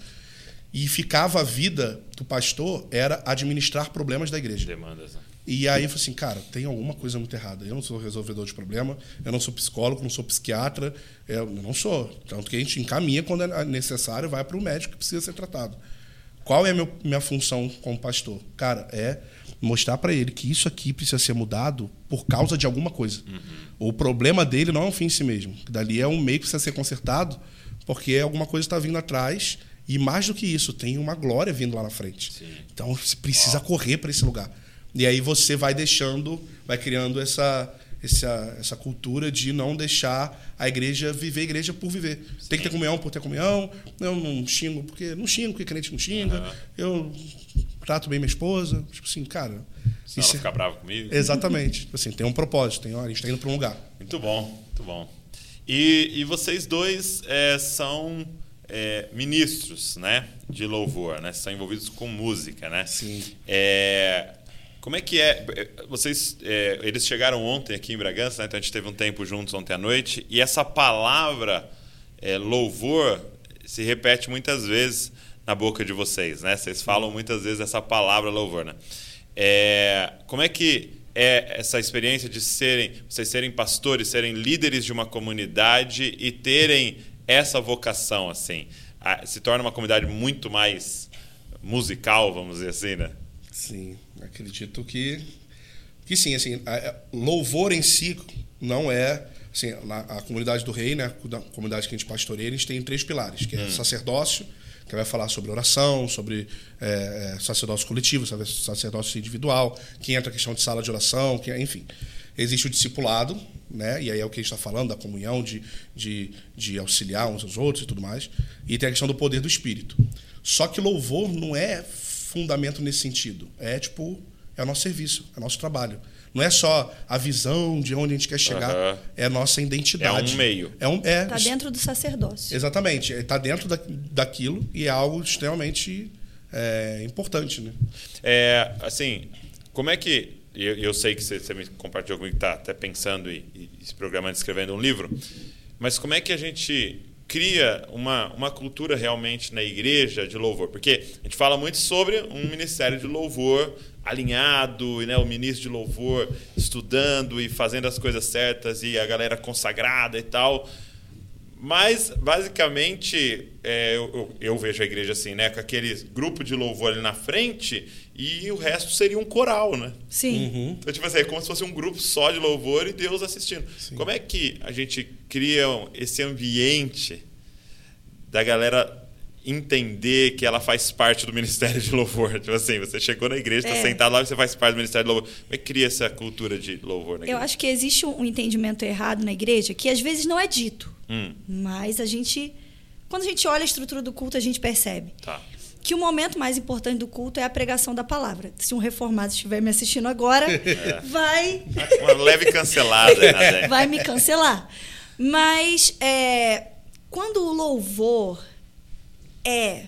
[SPEAKER 3] E ficava a vida do pastor era administrar problemas da igreja.
[SPEAKER 1] Demandas, né?
[SPEAKER 3] E aí eu falei assim, cara, tem alguma coisa muito errada. Eu não sou resolvedor de problema, eu não sou psicólogo, não sou psiquiatra, eu não sou. Tanto que a gente encaminha quando é necessário, vai para o médico que precisa ser tratado. Qual é a meu, minha função como pastor? Cara, é mostrar para ele que isso aqui precisa ser mudado por causa de alguma coisa. O problema dele não é um fim em si mesmo. Dali é um meio que precisa ser consertado porque alguma coisa está vindo atrás e mais do que isso, tem uma glória vindo lá na frente. Então você precisa correr para esse lugar. E aí você vai deixando, vai criando essa, essa, essa cultura de não deixar a igreja viver a igreja por viver. Tem que ter comunhão por ter comunhão. Eu não xingo porque não xingo porque crente não xinga. Eu trato bem minha esposa. Tipo assim, cara. Isso
[SPEAKER 1] ela
[SPEAKER 3] é-
[SPEAKER 1] fica brava comigo.
[SPEAKER 3] Exatamente. Tipo assim, tem um propósito. Tem, ó, a gente está indo para um lugar.
[SPEAKER 1] Muito bom, muito bom. E, e vocês dois é, são é, ministros, né, de louvor, né? São envolvidos com música, né?
[SPEAKER 3] Sim.
[SPEAKER 1] É, como é que é? Vocês, é, eles chegaram ontem aqui em Bragança, né? Então a gente teve um tempo juntos ontem à noite e essa palavra é, louvor se repete muitas vezes na boca de vocês, né? Vocês falam muitas vezes essa palavra louvor, né? É, como é que é essa experiência de serem, vocês serem pastores, serem líderes de uma comunidade e terem essa vocação, assim? A, se torna uma comunidade muito mais musical, vamos dizer assim, né?
[SPEAKER 3] Sim, acredito que que sim, assim, a, louvor em si não é assim, na, a comunidade do rei, né, a comunidade que a gente pastoreia, a gente tem três pilares, que é hum. sacerdócio, que vai falar sobre oração, sobre é, é sacerdócio coletivo, sacerdócio individual, que entra a questão de sala de oração, que, enfim. Existe o discipulado, né? E aí é o que a gente está falando, da comunhão, de, de, de auxiliar uns aos outros e tudo mais. E tem a questão do poder do Espírito. Só que louvor não é fundamento nesse sentido. É tipo, é o nosso serviço, é o nosso trabalho. Não é só a visão de onde a gente quer chegar, uhum. é a nossa identidade.
[SPEAKER 1] É um meio.
[SPEAKER 3] É um, é,
[SPEAKER 4] tá dentro do sacerdócio.
[SPEAKER 3] Exatamente. Está dentro da, daquilo e é algo extremamente é, importante. Né?
[SPEAKER 1] É, assim, como é que. Eu, eu sei que você, você me compartilhou comigo que está até pensando e, e se programando, escrevendo um livro, mas como é que a gente cria uma, uma cultura realmente na igreja de louvor? Porque a gente fala muito sobre um ministério de louvor alinhado, né, o ministro de louvor estudando e fazendo as coisas certas e a galera consagrada e tal. Mas, basicamente, é, eu, eu, vejo a igreja assim, né? Com aquele grupo de louvor ali na frente e o resto seria um coral, né?
[SPEAKER 4] Sim.
[SPEAKER 1] Uhum. Então, tipo assim, é como se fosse um grupo só de louvor e Deus assistindo. Sim. Como é que a gente cria esse ambiente da galera entender que ela faz parte do ministério de louvor. Tipo assim, você chegou na igreja, está é. sentado lá e você faz parte do ministério de louvor. Como é que cria essa cultura de louvor na igreja?
[SPEAKER 4] Eu acho que existe um entendimento errado na igreja que às vezes não é dito. Hum. Mas a gente. Quando a gente olha a estrutura do culto, a gente percebe.
[SPEAKER 1] Tá.
[SPEAKER 4] Que o momento mais importante do culto é a pregação da palavra. Se um reformado estiver me assistindo agora, é. vai.
[SPEAKER 1] Uma leve cancelada.
[SPEAKER 4] Né? vai me cancelar. Mas é, quando o louvor é,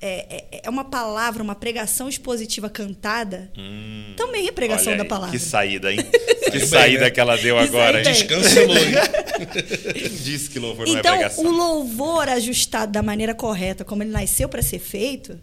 [SPEAKER 4] é, é, é uma palavra, uma pregação expositiva cantada, hum, também é pregação da palavra.
[SPEAKER 1] Que saída, hein? que saída né? que ela deu agora, hein?
[SPEAKER 3] Descancelou, hein?
[SPEAKER 1] Quem disse que louvor
[SPEAKER 4] então,
[SPEAKER 1] não é então, pregação?
[SPEAKER 4] o louvor ajustado da maneira correta, como ele nasceu para ser feito,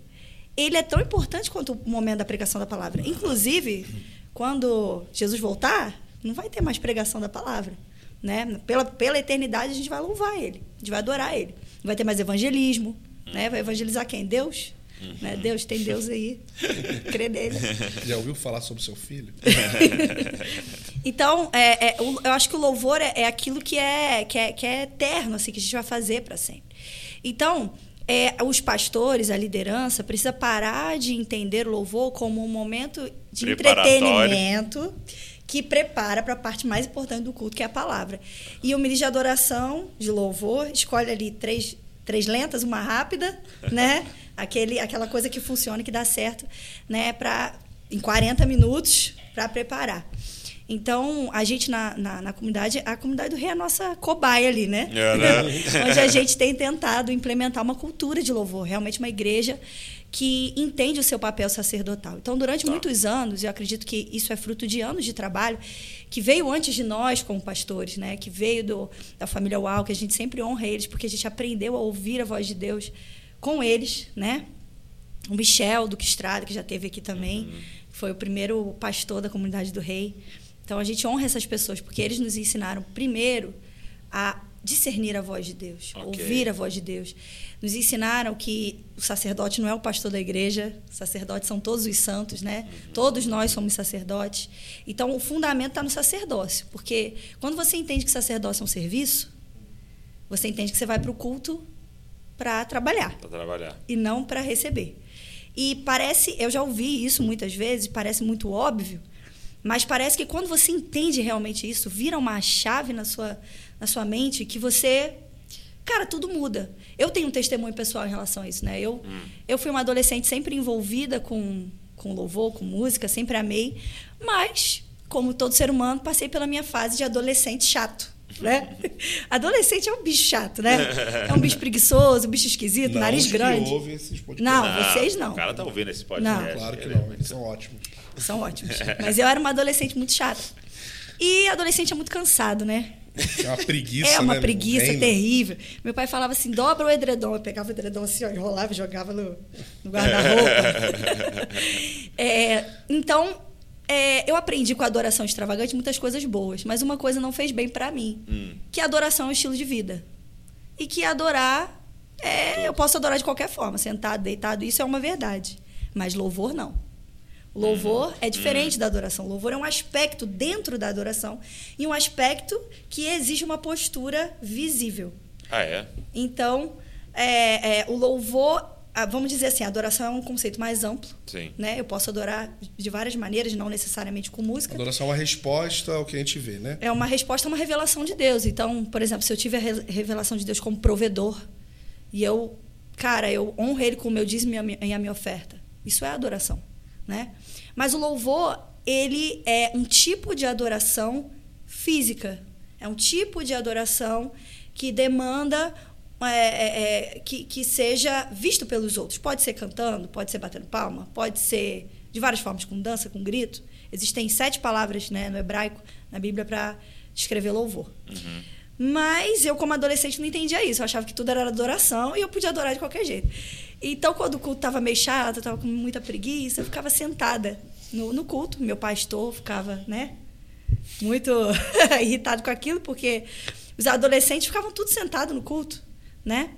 [SPEAKER 4] ele é tão importante quanto o momento da pregação da palavra. Inclusive, quando Jesus voltar, não vai ter mais pregação da palavra. Né? Pela, pela eternidade, a gente vai louvar ele, a gente vai adorar ele vai ter mais evangelismo, né? Vai evangelizar quem? Deus? Uhum. Né? Deus, tem Deus aí. Crê nele.
[SPEAKER 3] Já ouviu falar sobre seu filho?
[SPEAKER 4] então, é, é, eu acho que o louvor é, é, aquilo que é, que é, que é eterno, assim, que a gente vai fazer para sempre. Então, é, os pastores, a liderança, precisa parar de entender o louvor como um momento de entretenimento que prepara para a parte mais importante do culto, que é a palavra. E o ministro de adoração, de louvor, escolhe ali três, três lentas, uma rápida, né? Aquele, aquela coisa que funciona, que dá certo, né? Pra, em 40 minutos para preparar. Então, a gente na, na, na, comunidade, a comunidade do Rei é a nossa cobaia ali, né? É, né? Onde a gente tem tentado implementar uma cultura de louvor, realmente uma igreja que entende o seu papel sacerdotal. Então, durante tá. muitos anos, eu acredito que isso é fruto de anos de trabalho, que veio antes de nós como pastores, né? que veio do, da família Uau, que a gente sempre honra eles, porque a gente aprendeu a ouvir a voz de Deus com eles. Né? O Michel Duque Estrada, que já teve aqui também, uhum. foi o primeiro pastor da comunidade do Rei. Então, a gente honra essas pessoas, porque eles nos ensinaram, primeiro, a discernir a voz de Deus, okay. ouvir a voz de Deus. Nos ensinaram que o sacerdote não é o pastor da igreja, sacerdotes são todos os santos, né? Uhum. Todos nós somos sacerdotes. Então, o fundamento está no sacerdócio, porque quando você entende que sacerdócio é um serviço, você entende que você vai para o culto para trabalhar.
[SPEAKER 1] Para trabalhar.
[SPEAKER 4] E não para receber. E parece, eu já ouvi isso muitas vezes, parece muito óbvio, mas parece que quando você entende realmente isso, vira uma chave na sua na sua mente que você. Cara, tudo muda. Eu tenho um testemunho pessoal em relação a isso, né? Eu, hum. eu fui uma adolescente sempre envolvida com, com louvor, com música, sempre amei. Mas, como todo ser humano, passei pela minha fase de adolescente chato. Né? Adolescente é um bicho chato, né? É um bicho preguiçoso, um bicho esquisito,
[SPEAKER 3] não,
[SPEAKER 4] nariz grande.
[SPEAKER 3] Ouve esses
[SPEAKER 4] não, vocês não.
[SPEAKER 1] O cara tá ouvindo esse podcast.
[SPEAKER 3] Não, claro que não, eles são ótimos.
[SPEAKER 4] São ótimos. Mas eu era uma adolescente muito chata. E adolescente é muito cansado, né?
[SPEAKER 3] É uma preguiça,
[SPEAKER 4] É uma
[SPEAKER 3] né?
[SPEAKER 4] preguiça Vem, terrível. Meu pai falava assim, dobra o edredom. Eu pegava o edredom assim, ó, enrolava e jogava no, no guarda-roupa. é, então, é, eu aprendi com a adoração extravagante muitas coisas boas, mas uma coisa não fez bem para mim, hum. que a adoração é um estilo de vida. e que adorar é, eu posso adorar de qualquer forma, sentado, deitado, isso é uma verdade. Mas louvor não. Louvor
[SPEAKER 1] Uhum.
[SPEAKER 4] é diferente da adoração. Louvor é um aspecto dentro da adoração e um aspecto que exige uma postura visível.
[SPEAKER 1] Ah, é?
[SPEAKER 4] Então, é, é, o louvor, vamos dizer assim, a adoração é um conceito mais amplo.
[SPEAKER 1] Sim.
[SPEAKER 4] Né? Eu posso adorar de várias maneiras, não necessariamente com música.
[SPEAKER 3] Adoração é uma resposta ao que a gente vê, né?
[SPEAKER 4] É uma resposta a uma revelação de Deus. Então, por exemplo, se eu tive a re- revelação de Deus como provedor e eu, cara, eu honro Ele com o meu dízimo e e a minha oferta, isso é adoração, né? Mas o louvor, ele é um tipo de adoração física. É um tipo de adoração que demanda é, é, é, que, que seja visto pelos outros. Pode ser cantando, pode ser batendo palma, pode ser de várias formas, com dança, com grito. Existem sete palavras né, no hebraico, na Bíblia, para descrever louvor. Mas eu, como adolescente, não entendia isso. Eu achava que tudo era adoração e eu podia adorar de qualquer jeito. Então, quando o culto estava meio chato, eu estava com muita preguiça, eu ficava sentada no, no culto. Meu pastor ficava, né? Muito irritado com aquilo, porque os adolescentes ficavam tudo sentados no culto, né?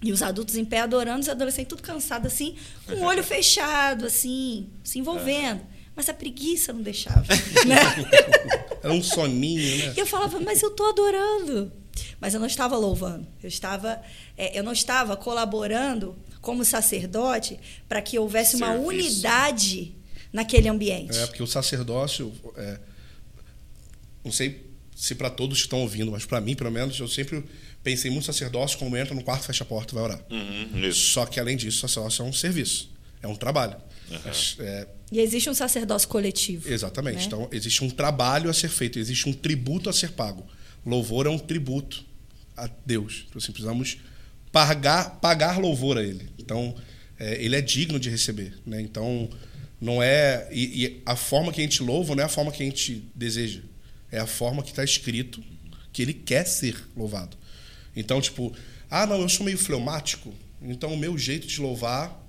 [SPEAKER 4] E os adultos em pé adorando, os adolescentes tudo cansados, assim, com o olho fechado, assim, se envolvendo. Mas a preguiça não deixava, né?
[SPEAKER 3] Era um soninho, né?
[SPEAKER 4] E eu falava, mas eu estou adorando. Mas eu não estava louvando. Eu estava, é, eu não estava colaborando como sacerdote para que houvesse uma
[SPEAKER 1] Serviço.
[SPEAKER 4] unidade naquele ambiente.
[SPEAKER 3] É, porque o sacerdócio. é, não sei se para todos que estão ouvindo, mas para mim, pelo menos, eu sempre pensei muito sacerdócio como entra no quarto, fecha a porta e vai orar.
[SPEAKER 1] Uhum, isso.
[SPEAKER 3] Só que, além disso, sacerdócio é um serviço, é um trabalho. Mas, é,
[SPEAKER 4] E existe um sacerdócio coletivo.
[SPEAKER 3] exatamente.
[SPEAKER 4] né?
[SPEAKER 3] Então, existe um trabalho a ser feito, existe um tributo a ser pago. Louvor é um tributo a Deus. Então, assim, precisamos pagar, pagar louvor a Ele. Então, é, Ele é digno de receber. Né? Então, não é. E, e a forma que a gente louva não é a forma que a gente deseja. É a forma que está escrito que Ele quer ser louvado. Então, tipo, ah, não, eu sou meio fleumático, então o meu jeito de louvar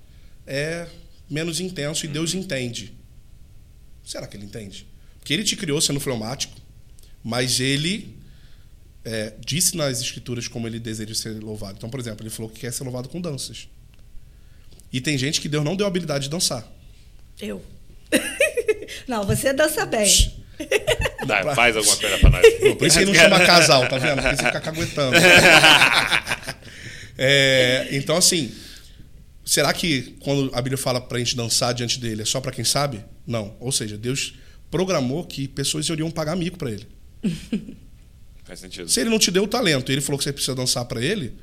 [SPEAKER 3] é menos intenso e Deus entende. Será que ele entende? Porque ele te criou sendo fleumático, mas ele é, disse nas escrituras como ele deseja ser louvado. Então, por exemplo, ele falou que quer ser louvado com danças. E tem gente que Deus não deu a habilidade de dançar.
[SPEAKER 4] Eu. não, você dança bem.
[SPEAKER 1] Dá, faz alguma coisa pra nós.
[SPEAKER 3] Por isso que ele não chama casal, tá vendo? Porque você fica caguetando. É, então, assim, será que quando a Bíblia fala pra gente dançar diante dele é só pra quem sabe? Não. Ou seja, Deus programou que pessoas iriam pagar mico pra ele.
[SPEAKER 1] Faz sentido.
[SPEAKER 3] Se ele não te deu o talento e ele falou que você precisa dançar pra ele,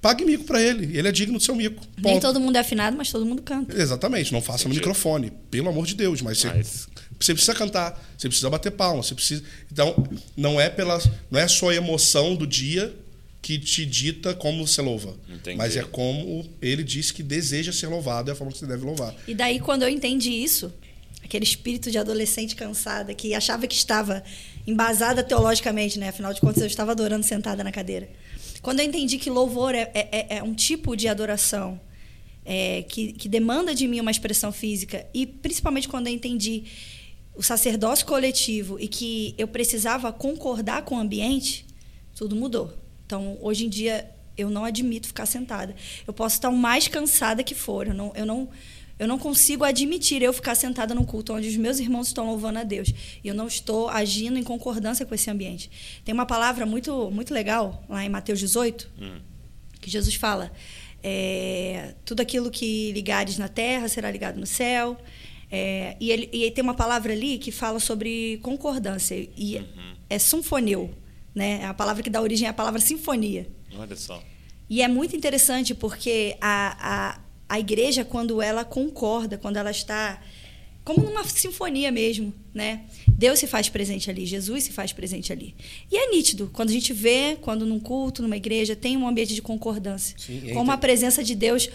[SPEAKER 3] pague mico pra ele. Ele é digno do seu mico.
[SPEAKER 4] Nem
[SPEAKER 3] Ponto.
[SPEAKER 4] todo mundo é afinado, mas todo mundo canta.
[SPEAKER 3] Exatamente, não faça no microfone, pelo amor de Deus, mas você,
[SPEAKER 1] Mas-
[SPEAKER 3] você precisa cantar, você precisa bater palma, você precisa. Então, não é pela não é só a emoção do dia que te dita como você louva,
[SPEAKER 1] Entendi.
[SPEAKER 3] mas é como ele disse que deseja ser louvado, é a forma que você deve louvar.
[SPEAKER 4] E daí, quando eu entendi isso, aquele espírito de adolescente cansada que achava que estava embasada teologicamente, né? Afinal de contas, eu estava adorando sentada na cadeira. Quando eu entendi que louvor é, é- é um tipo de adoração é, que, que demanda de mim uma expressão física, e principalmente quando eu entendi o sacerdócio coletivo e que eu precisava concordar com o ambiente, tudo mudou. Então, hoje em dia, eu não admito ficar sentada. Eu posso estar o mais cansada que for. Eu não, eu não, eu não consigo admitir eu ficar sentada num culto onde os meus irmãos estão louvando a Deus. E eu não estou agindo em concordância com esse ambiente. Tem uma palavra muito, muito legal lá em Mateus 18, que Jesus fala: é, tudo aquilo que ligares na terra será ligado no céu. É, e, ele, e tem uma palavra ali que fala sobre concordância. E é sinfoneu. Né? A palavra que dá origem é a palavra sinfonia.
[SPEAKER 1] Olha só.
[SPEAKER 4] E é muito interessante porque a, a, igreja, quando ela concorda, quando ela está como numa sinfonia mesmo, né? Deus se faz presente ali, Jesus se faz presente ali. E é nítido, quando a gente vê, quando num culto, numa igreja, tem um ambiente de concordância.
[SPEAKER 3] Sim,
[SPEAKER 4] como a presença de Deus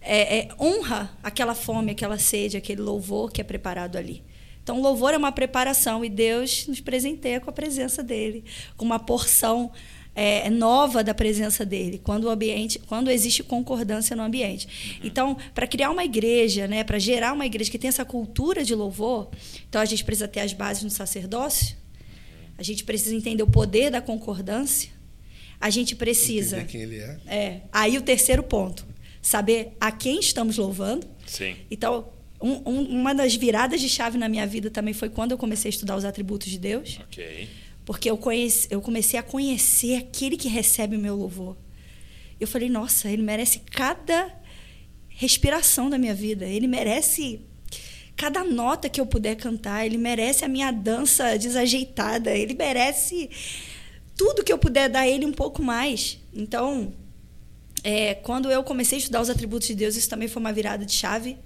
[SPEAKER 4] é, é, honra aquela fome, aquela sede, aquele louvor que é preparado ali. Então, o louvor é uma preparação e Deus nos presenteia com a presença dele, com uma porção é, nova da presença dele, quando o ambiente, quando existe concordância no ambiente. Então, para criar uma igreja, né, para gerar uma igreja que tem essa cultura de louvor, então a gente precisa ter as bases no sacerdócio, a gente precisa entender o poder da concordância, a gente precisa.
[SPEAKER 3] Entender quem ele é.
[SPEAKER 4] É. Aí o terceiro ponto, saber a quem estamos louvando.
[SPEAKER 1] Sim.
[SPEAKER 4] Então, um- um- uma das viradas de chave na minha vida também foi quando eu comecei a estudar os atributos de Deus.
[SPEAKER 1] Ok.
[SPEAKER 4] Porque eu, conheci, eu comecei a conhecer aquele que recebe o meu louvor. Eu falei, nossa, ele merece cada respiração da minha vida. Ele merece cada nota que eu puder cantar. Ele merece a minha dança desajeitada. Ele merece tudo que eu puder dar a ele um pouco mais. Então, é, quando eu comecei a estudar os atributos de Deus, isso também foi uma virada de chave.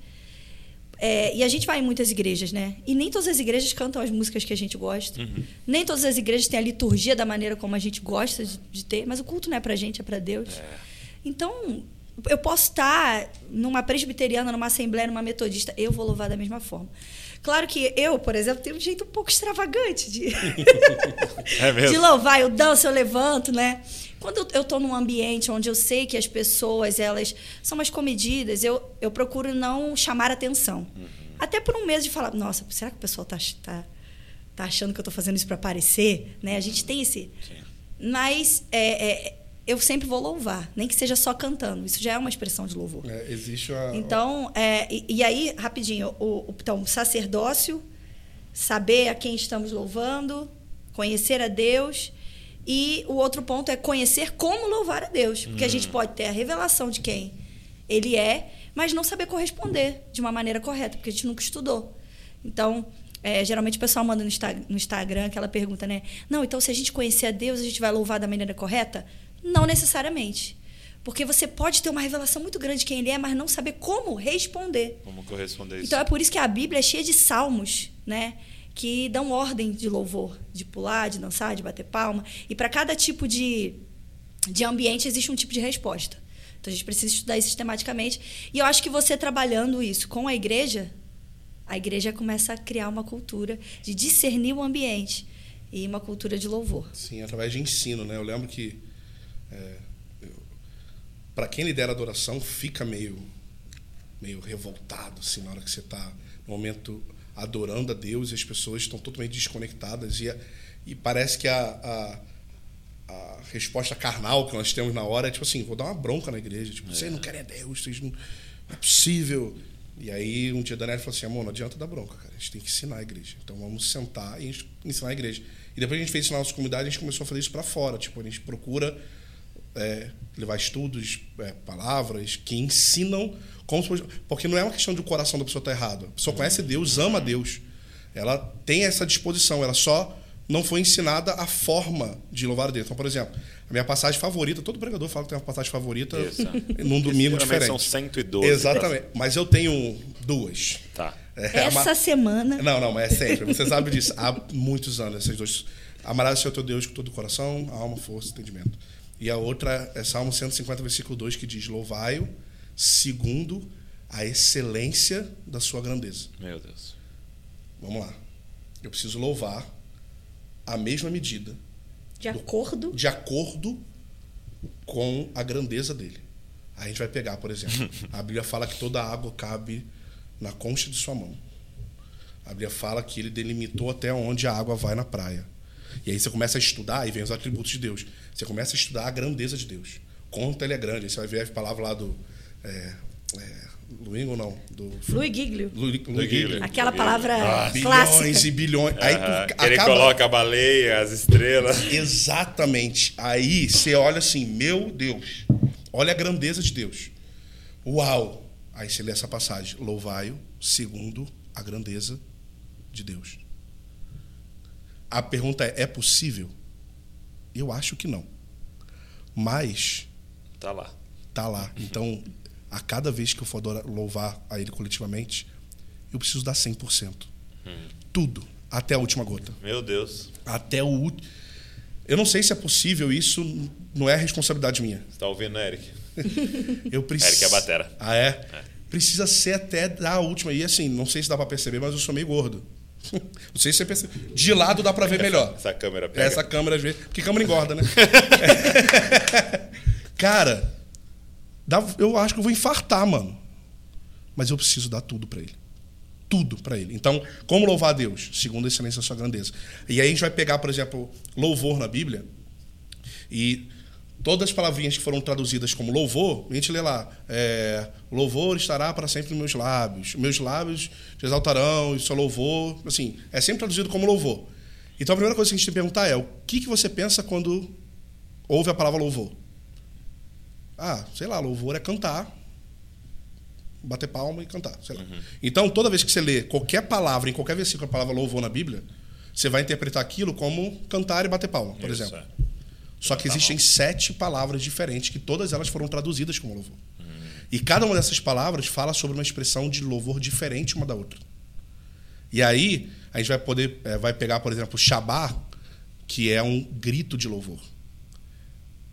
[SPEAKER 4] É, e a gente vai em muitas igrejas, né? E nem todas as igrejas cantam as músicas que a gente gosta. Nem todas as igrejas têm a liturgia da maneira como a gente gosta de, de ter. Mas o culto não é pra gente, é pra Deus. Então, eu posso estar numa presbiteriana, numa assembleia, numa metodista. Eu vou louvar da mesma forma. Claro que eu, por exemplo, tenho um jeito um pouco extravagante de,
[SPEAKER 1] É mesmo?
[SPEAKER 4] de louvar. Eu danço, eu levanto, né? Quando eu- estou num ambiente onde eu sei que as pessoas elas são mais comedidas, eu, eu procuro não chamar atenção. Até por um medo de falar, nossa, será que o pessoal tá, tá, tá achando que eu estou fazendo isso para aparecer? Né? A gente tem esse... Mas é, é, eu sempre vou louvar, nem que seja só cantando. Isso já é uma expressão de louvor.
[SPEAKER 3] É, existe a.
[SPEAKER 4] Então, é, e, e aí, rapidinho, o, o- então, sacerdócio, saber a quem estamos louvando, conhecer a Deus. E o outro ponto é conhecer como louvar a Deus. Porque a gente pode ter a revelação de quem ele é, mas não saber corresponder de uma maneira correta, porque a gente nunca estudou. Então, é, geralmente o pessoal manda no, Insta- no Instagram aquela pergunta, né? Não, então se a gente conhecer a Deus, a gente vai louvar da maneira correta? Não necessariamente. Porque você pode ter uma revelação muito grande de quem ele é, mas não saber como responder.
[SPEAKER 1] Vamos corresponder isso.
[SPEAKER 4] Então é por isso que a Bíblia é cheia de salmos, né? Que dão ordem de louvor, de pular, de dançar, de bater palma. E para cada tipo de, de ambiente existe um tipo de resposta. Então a gente precisa estudar isso sistematicamente. E eu acho que você trabalhando isso com a igreja, a igreja começa a criar uma cultura de discernir o ambiente e uma cultura de louvor.
[SPEAKER 3] Sim, através de ensino, né? Eu lembro que é, para quem lidera a adoração fica meio meio revoltado assim na hora que você está no momento adorando a Deus e as pessoas estão totalmente desconectadas e, a- e parece que a, a, a resposta carnal que nós temos na hora é tipo assim, vou dar uma bronca na igreja, tipo, vocês não querem a Deus, vocês não, não é possível. E aí um dia a Daniela falou assim, amor, não adianta dar bronca, cara, a gente tem que ensinar a igreja. Então vamos sentar e ensinar a igreja. E depois a gente fez isso na nossa comunidade, a gente começou a fazer isso para fora, tipo, a gente procura é, levar estudos, é, palavras que ensinam como porque não é uma questão de o coração da pessoa estar errado. A pessoa conhece Deus, ama Deus. Ela tem essa disposição, ela só não foi ensinada a forma de louvar a Deus. Então, por exemplo, a minha passagem favorita, todo pregador fala que tem uma passagem favorita
[SPEAKER 1] Isso.
[SPEAKER 3] num domingo diferente.
[SPEAKER 1] são 112.
[SPEAKER 3] Exatamente. Mas eu tenho duas.
[SPEAKER 1] Tá.
[SPEAKER 3] É, a ma-
[SPEAKER 4] Essa semana.
[SPEAKER 3] não, não, mas é sempre. Você sabe disso. Há muitos anos, essas duas. Amarás o Senhor teu Deus com todo o coração, alma, força e entendimento. E a outra é Salmo 150, versículo 2, que diz: Louvai-o segundo a excelência da sua grandeza.
[SPEAKER 1] Meu Deus.
[SPEAKER 3] Vamos lá. Eu preciso louvar a mesma medida,
[SPEAKER 4] De acordo.
[SPEAKER 3] de acordo com a grandeza dele. Aí a gente vai pegar, por exemplo, a Bíblia fala que toda água cabe na concha de sua mão. A Bíblia fala que ele delimitou até onde a água vai na praia. E aí você começa a estudar, e vem os atributos de Deus. Você começa a estudar a grandeza de Deus. Quanto ele é grande. Aí você vai ver a palavra lá do. É, é, não? Do.
[SPEAKER 4] Louis Giglio.
[SPEAKER 1] Giglio.
[SPEAKER 4] Aquela palavra
[SPEAKER 3] Bilhões
[SPEAKER 4] clássica.
[SPEAKER 3] e bilhões. Aí tu
[SPEAKER 1] que ele
[SPEAKER 3] acaba-
[SPEAKER 1] coloca a baleia, as estrelas.
[SPEAKER 3] Exatamente. Aí você olha assim, meu Deus, olha a grandeza de Deus. Uau! Aí você lê essa passagem, louvai-o segundo a grandeza de Deus. A pergunta é: é possível? Eu acho que não. Mas
[SPEAKER 1] Tá lá.
[SPEAKER 3] tá lá. Então, a cada vez que eu for louvar a ele coletivamente, eu preciso dar 100%. Tudo, até a última gota.
[SPEAKER 1] Meu Deus.
[SPEAKER 3] Até o último. Eu não sei se é possível, isso não é responsabilidade minha.
[SPEAKER 1] Você tá ouvindo, Eric?
[SPEAKER 3] Eu preciso.
[SPEAKER 1] Eric é batera.
[SPEAKER 3] Ah, é? Precisa ser até a última. E assim, não sei se dá pra perceber, mas eu sou meio gordo. Não sei se você percebe. De lado dá pra ver melhor.
[SPEAKER 1] Essa câmera pega.
[SPEAKER 3] Essa câmera, às vezes. Porque câmera engorda, né? Cara, dá- eu acho que eu vou infartar, mano. Mas eu preciso dar tudo pra ele. Tudo pra ele. Então, como louvar a Deus? Segundo a excelência da sua grandeza. E aí a gente vai pegar, por exemplo, louvor na Bíblia. E todas as palavrinhas que foram traduzidas como louvor, a gente lê lá, é, louvor estará para sempre nos meus lábios, meus lábios te exaltarão, e seu louvor, assim, é sempre traduzido como louvor. Então a primeira coisa que a gente tem que perguntar é, o que, que você pensa quando ouve a palavra louvor? Ah, sei lá, louvor é cantar, bater palma e cantar, sei lá. Uhum. Então, toda vez que você lê qualquer palavra, em qualquer versículo, a palavra louvor na Bíblia, você vai interpretar aquilo como cantar e bater palma, por Isso, exemplo. Só que tá existem sete palavras diferentes que todas elas foram traduzidas como louvor. Hum. E cada uma dessas palavras fala sobre uma expressão de louvor diferente uma da outra. E aí a gente vai poder é, vai pegar, por exemplo, Shabá, que é um grito de louvor.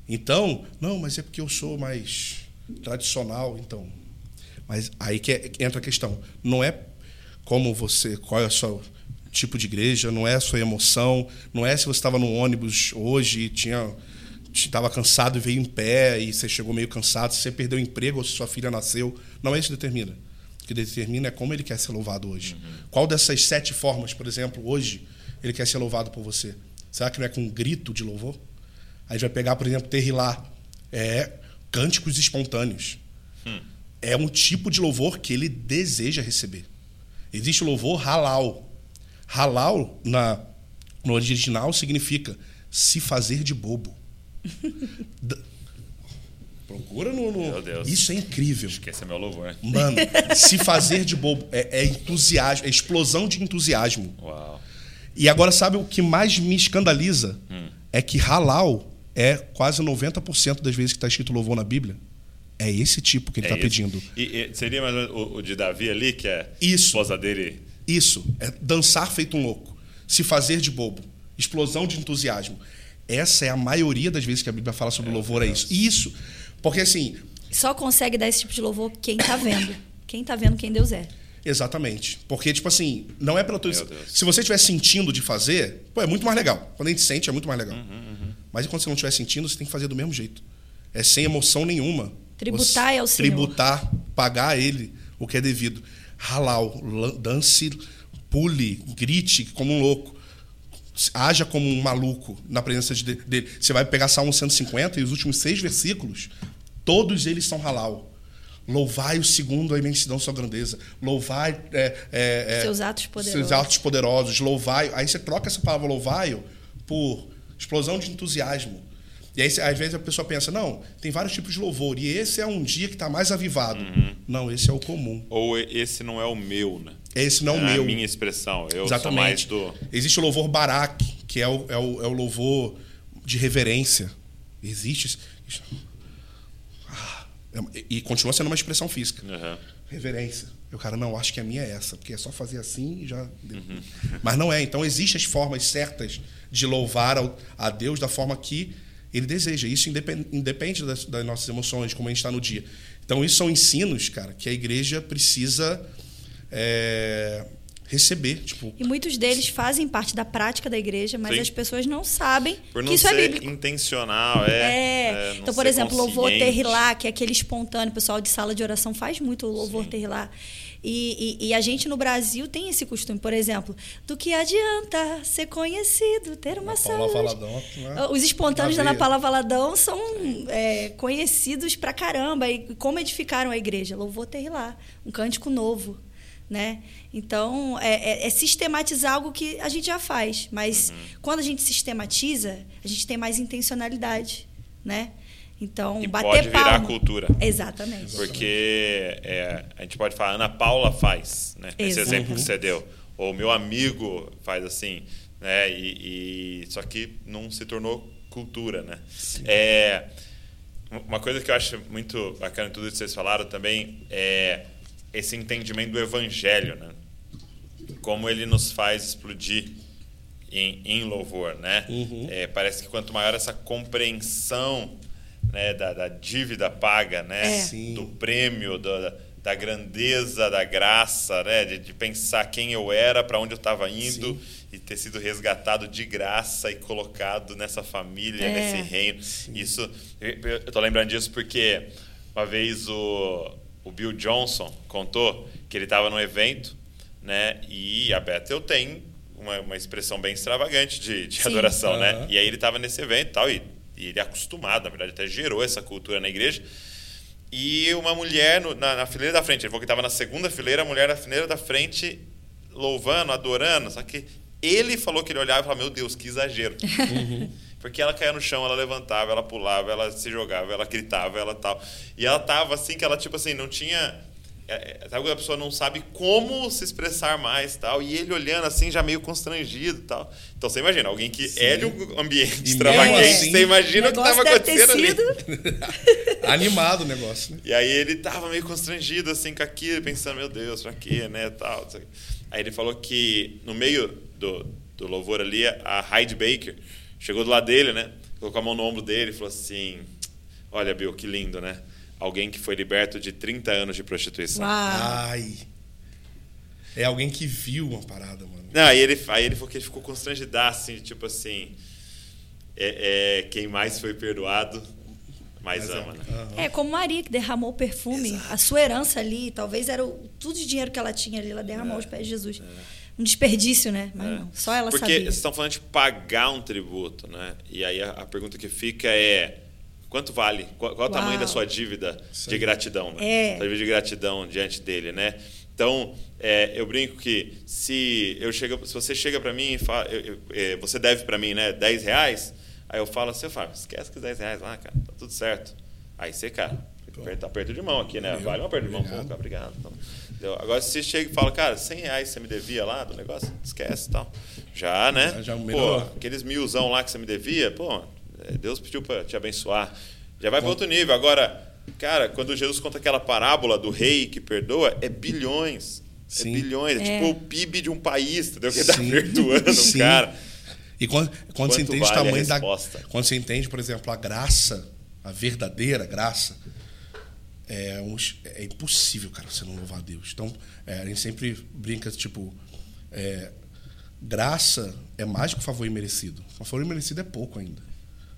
[SPEAKER 3] Então, não, mas é porque eu sou mais tradicional, então. Mas aí que, é, entra a questão. Não é como você, qual é o seu tipo de igreja, não é a sua emoção, não é se você estava no ônibus hoje e tinha estava cansado e veio em pé e você chegou meio cansado, se você perdeu o emprego ou se sua filha nasceu, não é isso que determina. O que determina é como ele quer ser louvado hoje. Uhum. Qual dessas sete formas, por exemplo, hoje ele quer ser louvado por você? Será que não é com um grito de louvor? Aí vai pegar, por exemplo, Terrilá. É cânticos espontâneos. Hum. É um tipo de louvor que ele deseja receber. Existe o louvor halal. Halal, na, no original, significa se fazer de bobo. Procura no, no.
[SPEAKER 1] Meu Deus.
[SPEAKER 3] Isso é incrível.
[SPEAKER 1] Esquece meu louvor. Né?
[SPEAKER 3] Mano, se fazer de bobo é, é entusiasmo, é explosão de entusiasmo.
[SPEAKER 1] Uau.
[SPEAKER 3] E agora, sabe o que mais me escandaliza? Hum. É que halal é quase 90% das vezes que está escrito louvor na Bíblia. É esse tipo que ele está é pedindo.
[SPEAKER 1] E, e, seria mais o, o, de Davi ali, que é
[SPEAKER 3] Isso.
[SPEAKER 1] esposa dele.
[SPEAKER 3] Isso. É dançar feito um louco. Se fazer de bobo. Explosão de entusiasmo. Essa é a maioria das vezes que a Bíblia fala sobre é, louvor, é isso. Isso. Porque assim.
[SPEAKER 4] Só consegue dar esse tipo de louvor quem está vendo. Quem está vendo quem Deus é.
[SPEAKER 3] Exatamente. Porque, tipo assim, não é pela tua. Se você estiver sentindo de fazer, pô, é muito mais legal. Quando a gente sente, é muito mais legal. Uhum, uhum. Mas quando você não estiver sentindo, você tem que fazer do mesmo jeito. É sem emoção nenhuma.
[SPEAKER 4] Tributar é o Senhor.
[SPEAKER 3] Tributar, pagar a Ele o que é devido. Halal, dance, pule, grite como um louco. Haja como um maluco na presença dele. Você vai pegar Salmo 150 e os últimos seis versículos, todos eles são halal. Louvai o segundo a imensidão sua grandeza. Louvai é, é,
[SPEAKER 4] é, seus atos poderosos.
[SPEAKER 3] Seus atos poderosos. Louvai. Aí você troca essa palavra louvai por explosão de entusiasmo. E aí, às vezes, a pessoa pensa, não, tem vários tipos de louvor, e esse é um dia que está mais avivado. Uhum. Não, esse é o comum.
[SPEAKER 1] Ou esse não é o meu, né?
[SPEAKER 3] Esse não é o
[SPEAKER 1] meu.
[SPEAKER 3] É a
[SPEAKER 1] minha expressão. Eu Exatamente. sou mais do...
[SPEAKER 3] Existe o louvor barak, que é o, é o, é o louvor de reverência. Existe... Ah, é e continua sendo uma expressão física. Uhum. Reverência. E o cara, não, acho que a minha é essa, porque é só fazer assim e já. Uhum. Mas não é. Então, existem as formas certas de louvar a Deus da forma que ele deseja. Isso independe das, das nossas emoções, como a gente está no dia. Então, isso são ensinos, cara, que a igreja precisa é, receber. Tipo,
[SPEAKER 4] e muitos deles fazem parte da prática da igreja, mas Sim. as pessoas não sabem
[SPEAKER 1] Por não
[SPEAKER 4] que isso
[SPEAKER 1] é
[SPEAKER 4] bíblico.
[SPEAKER 1] intencional, é. é.
[SPEAKER 4] é então, por exemplo, louvor terrilá, que é aquele espontâneo, o pessoal de sala de oração faz muito o louvor Sim. terrilá. E, e, e, a gente no Brasil tem esse costume, por exemplo, do que adianta ser conhecido, ter uma saúde. Valadão, né? Os espontâneos da Ana Paula Valadão são é, conhecidos pra caramba. E como edificaram a igreja? Louvor terrilá, um cântico novo. Né? Então, é, é, é, sistematizar algo que a gente já faz, mas uhum. quando a gente sistematiza, a gente tem mais intencionalidade, né? Então,
[SPEAKER 1] e
[SPEAKER 4] bater
[SPEAKER 1] pode
[SPEAKER 4] palma.
[SPEAKER 1] virar cultura.
[SPEAKER 4] Exatamente.
[SPEAKER 1] Porque é, a gente pode falar, Ana Paula faz, né? Esse exemplo que você deu. Ou meu amigo faz assim, né? E, e só que não se tornou cultura, né? É, uma coisa que eu acho muito bacana em tudo isso que vocês falaram também é esse entendimento do evangelho, né? Como ele nos faz explodir em, em louvor, né? Uhum. É, parece que quanto maior essa compreensão né, da, da dívida paga, né?
[SPEAKER 4] É.
[SPEAKER 1] Do prêmio, da, da grandeza, da graça, né? De, de pensar quem eu era, para onde eu estava indo Sim. e ter sido resgatado de graça e colocado nessa família, é. nesse reino. Sim. Isso, eu, estou lembrando disso porque uma vez o, o Bill Johnson contou que ele estava num evento, né? E a Bethel tem uma, uma expressão bem extravagante de, de adoração, né? E aí ele estava nesse evento, tal e e ele é acostumado, na verdade, até gerou essa cultura na igreja. E uma mulher no, na, na, fileira da frente, ele falou que estava na segunda fileira, a mulher na fileira da frente louvando, adorando, só que ele falou que ele olhava e falava, meu Deus, que exagero. Uhum. Porque ela caía no chão, ela levantava, ela pulava, ela se jogava, ela gritava, ela tal. E ela tava assim, que ela, tipo assim, não tinha. É, é, sabe quando a pessoa não sabe como se expressar mais tal? E ele olhando assim, já meio constrangido tal. Então você imagina, alguém que Sim. é de um ambiente extravagante, assim, você imagina o que estava acontecendo ali.
[SPEAKER 3] Animado o negócio. Né?
[SPEAKER 1] E aí ele tava meio constrangido assim com aquilo, pensando, meu Deus, pra quê, né? Tal, Aí ele falou que no meio do, do louvor ali, a Hyde Baker Chegou do lado dele, né? Colocou a mão no ombro dele e falou assim: Olha, Bill, que lindo, né? Alguém que foi liberto de 30 anos de prostituição.
[SPEAKER 3] Uau. Ai. É alguém que viu uma parada, mano.
[SPEAKER 1] Não, aí ele, aí ele falou que ele ficou constrangido, assim, tipo assim. É, é, quem mais foi perdoado, mais Mas é. ama, é. né?
[SPEAKER 4] Uhum. É, como Maria, que derramou o perfume, Exato. a sua herança ali, talvez era o, tudo de dinheiro que ela tinha ali, ela derramou é. aos pés de Jesus. É um desperdício, né? Mas é. não, só ela
[SPEAKER 1] Porque
[SPEAKER 4] sabia.
[SPEAKER 1] Porque vocês estão falando de pagar um tributo, né? E aí a, a pergunta que fica é quanto vale? Qual, qual o tamanho da sua dívida Sim. de gratidão? Né? É. Sua dívida de gratidão diante dele, né? Então, é, eu brinco que se eu chego, se você chega para mim e fala, eu, eu, é, você deve para mim, né, 10 reais, aí eu falo assim, eu falo, esquece que 10 reais lá, cara, tá tudo certo. Aí você, cara, aperta, aperto de mão aqui, né? Vale um aperto de mão, pô, obrigado. Então, Entendeu? Agora, se você chega e fala, cara, 100 reais você me devia lá do negócio, esquece tal. Já, né? Já, já pô, aqueles milzão lá que você me devia, pô, Deus pediu para te abençoar. Já vai para outro nível. Agora, cara, quando Jesus conta aquela parábola do rei que perdoa, é bilhões. É Sim. É bilhões. É, é, tipo o PIB de um país, entendeu? Que está perdoando o cara.
[SPEAKER 3] E quando, quando você entende vale o tamanho da. Quando você entende, por exemplo, a graça, a verdadeira graça, é, uns, é impossível, cara, você não louvar a Deus. Então, é, a gente sempre brinca, tipo, é, graça é mais que o favor imerecido. O favor imerecido é pouco ainda.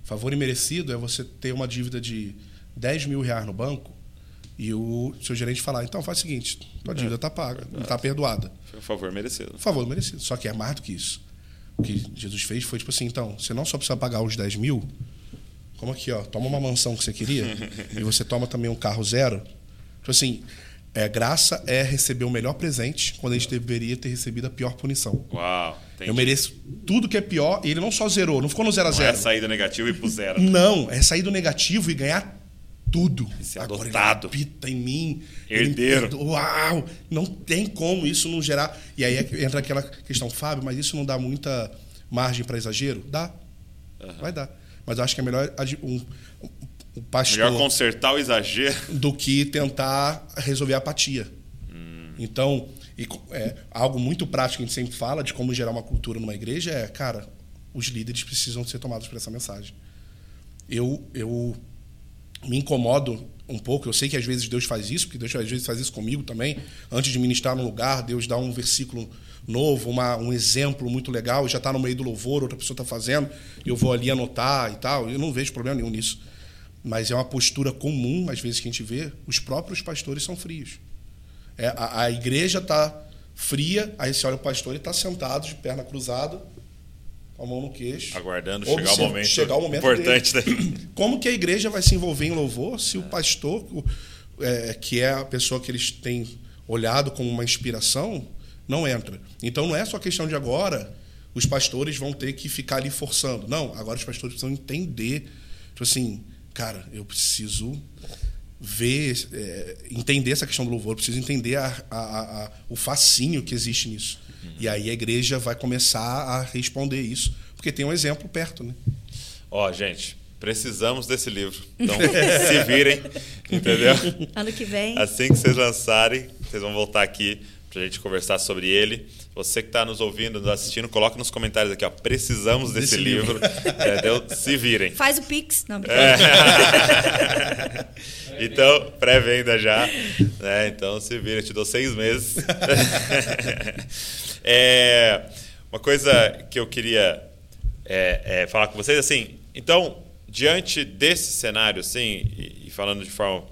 [SPEAKER 3] Favor imerecido é você ter uma dívida de 10 mil reais no banco e o seu gerente falar, então faz o seguinte, tua é, dívida está paga, está perdoada.
[SPEAKER 1] Foi um favor merecido.
[SPEAKER 3] Favor merecido. Só que é mais do que isso. O que Jesus fez foi tipo assim, então, você não só precisa pagar os 10 mil, como aqui, ó, toma uma mansão que você queria e você toma também um carro zero. Tipo assim, é, graça é receber o melhor presente quando a gente deveria ter recebido a pior punição.
[SPEAKER 1] Uau.
[SPEAKER 3] Entendi. Eu mereço tudo que é pior e ele não só zerou, não ficou no zero a zero. Não
[SPEAKER 1] é sair do negativo e ir pro zero.
[SPEAKER 3] Não, é sair do negativo e ganhar tudo.
[SPEAKER 1] Ser Agora adotado.
[SPEAKER 3] ele habita em mim.
[SPEAKER 1] Herdeiro.
[SPEAKER 3] Ele, uau! Não tem como isso não gerar. E aí é entra aquela questão, Fábio, mas isso não dá muita margem para exagero? Dá. Uhum. Vai dar. Mas eu acho que é melhor um, um pastor.
[SPEAKER 1] Melhor consertar o exagero.
[SPEAKER 3] Do que tentar resolver a apatia. Hum. Então, e, é, algo muito prático que a gente sempre fala de como gerar uma cultura numa igreja é, cara, os líderes precisam ser tomados por essa mensagem. Eu, eu me incomodo um pouco, eu sei que às vezes Deus faz isso, porque Deus às vezes faz isso comigo também. Antes de ministrar num lugar, Deus dá um versículo novo, uma, um exemplo muito legal, já está no meio do louvor, outra pessoa está fazendo, eu vou ali anotar e tal. Eu não vejo problema nenhum nisso. Mas é uma postura comum, às vezes, que a gente vê, os próprios pastores são frios. É, a, a igreja está fria, aí você olha o pastor e está sentado, de perna cruzada, com a mão no queixo.
[SPEAKER 1] Aguardando chegar o momento, chegar o momento importante.
[SPEAKER 3] Dele. Como que a igreja vai se envolver em louvor se o pastor, é, que é a pessoa que eles têm olhado como uma inspiração, não entra. Então não é só questão de agora os pastores vão ter que ficar ali forçando. Não, agora os pastores precisam entender. Tipo assim, cara, eu preciso ver, é, entender essa questão do louvor, preciso entender a, a, a, o fascínio que existe nisso. Uhum. E aí a igreja vai começar a responder isso, porque tem um exemplo perto, né?
[SPEAKER 1] Ó, oh, gente, precisamos desse livro. Então, se virem, entendeu?
[SPEAKER 4] Ano que vem.
[SPEAKER 1] Assim que vocês lançarem, vocês vão voltar aqui para a gente conversar sobre ele. Você que está nos ouvindo, nos assistindo, coloque nos comentários aqui, ó. Precisamos desse, desse livro. livro. entendeu? Se virem.
[SPEAKER 4] Faz o Pix. Não,
[SPEAKER 1] é. Então, pré-venda já. Né? Então, se vira, te dou seis meses. é, uma coisa que eu queria é, é, falar com vocês, assim, então, diante desse cenário, assim, e, e falando de forma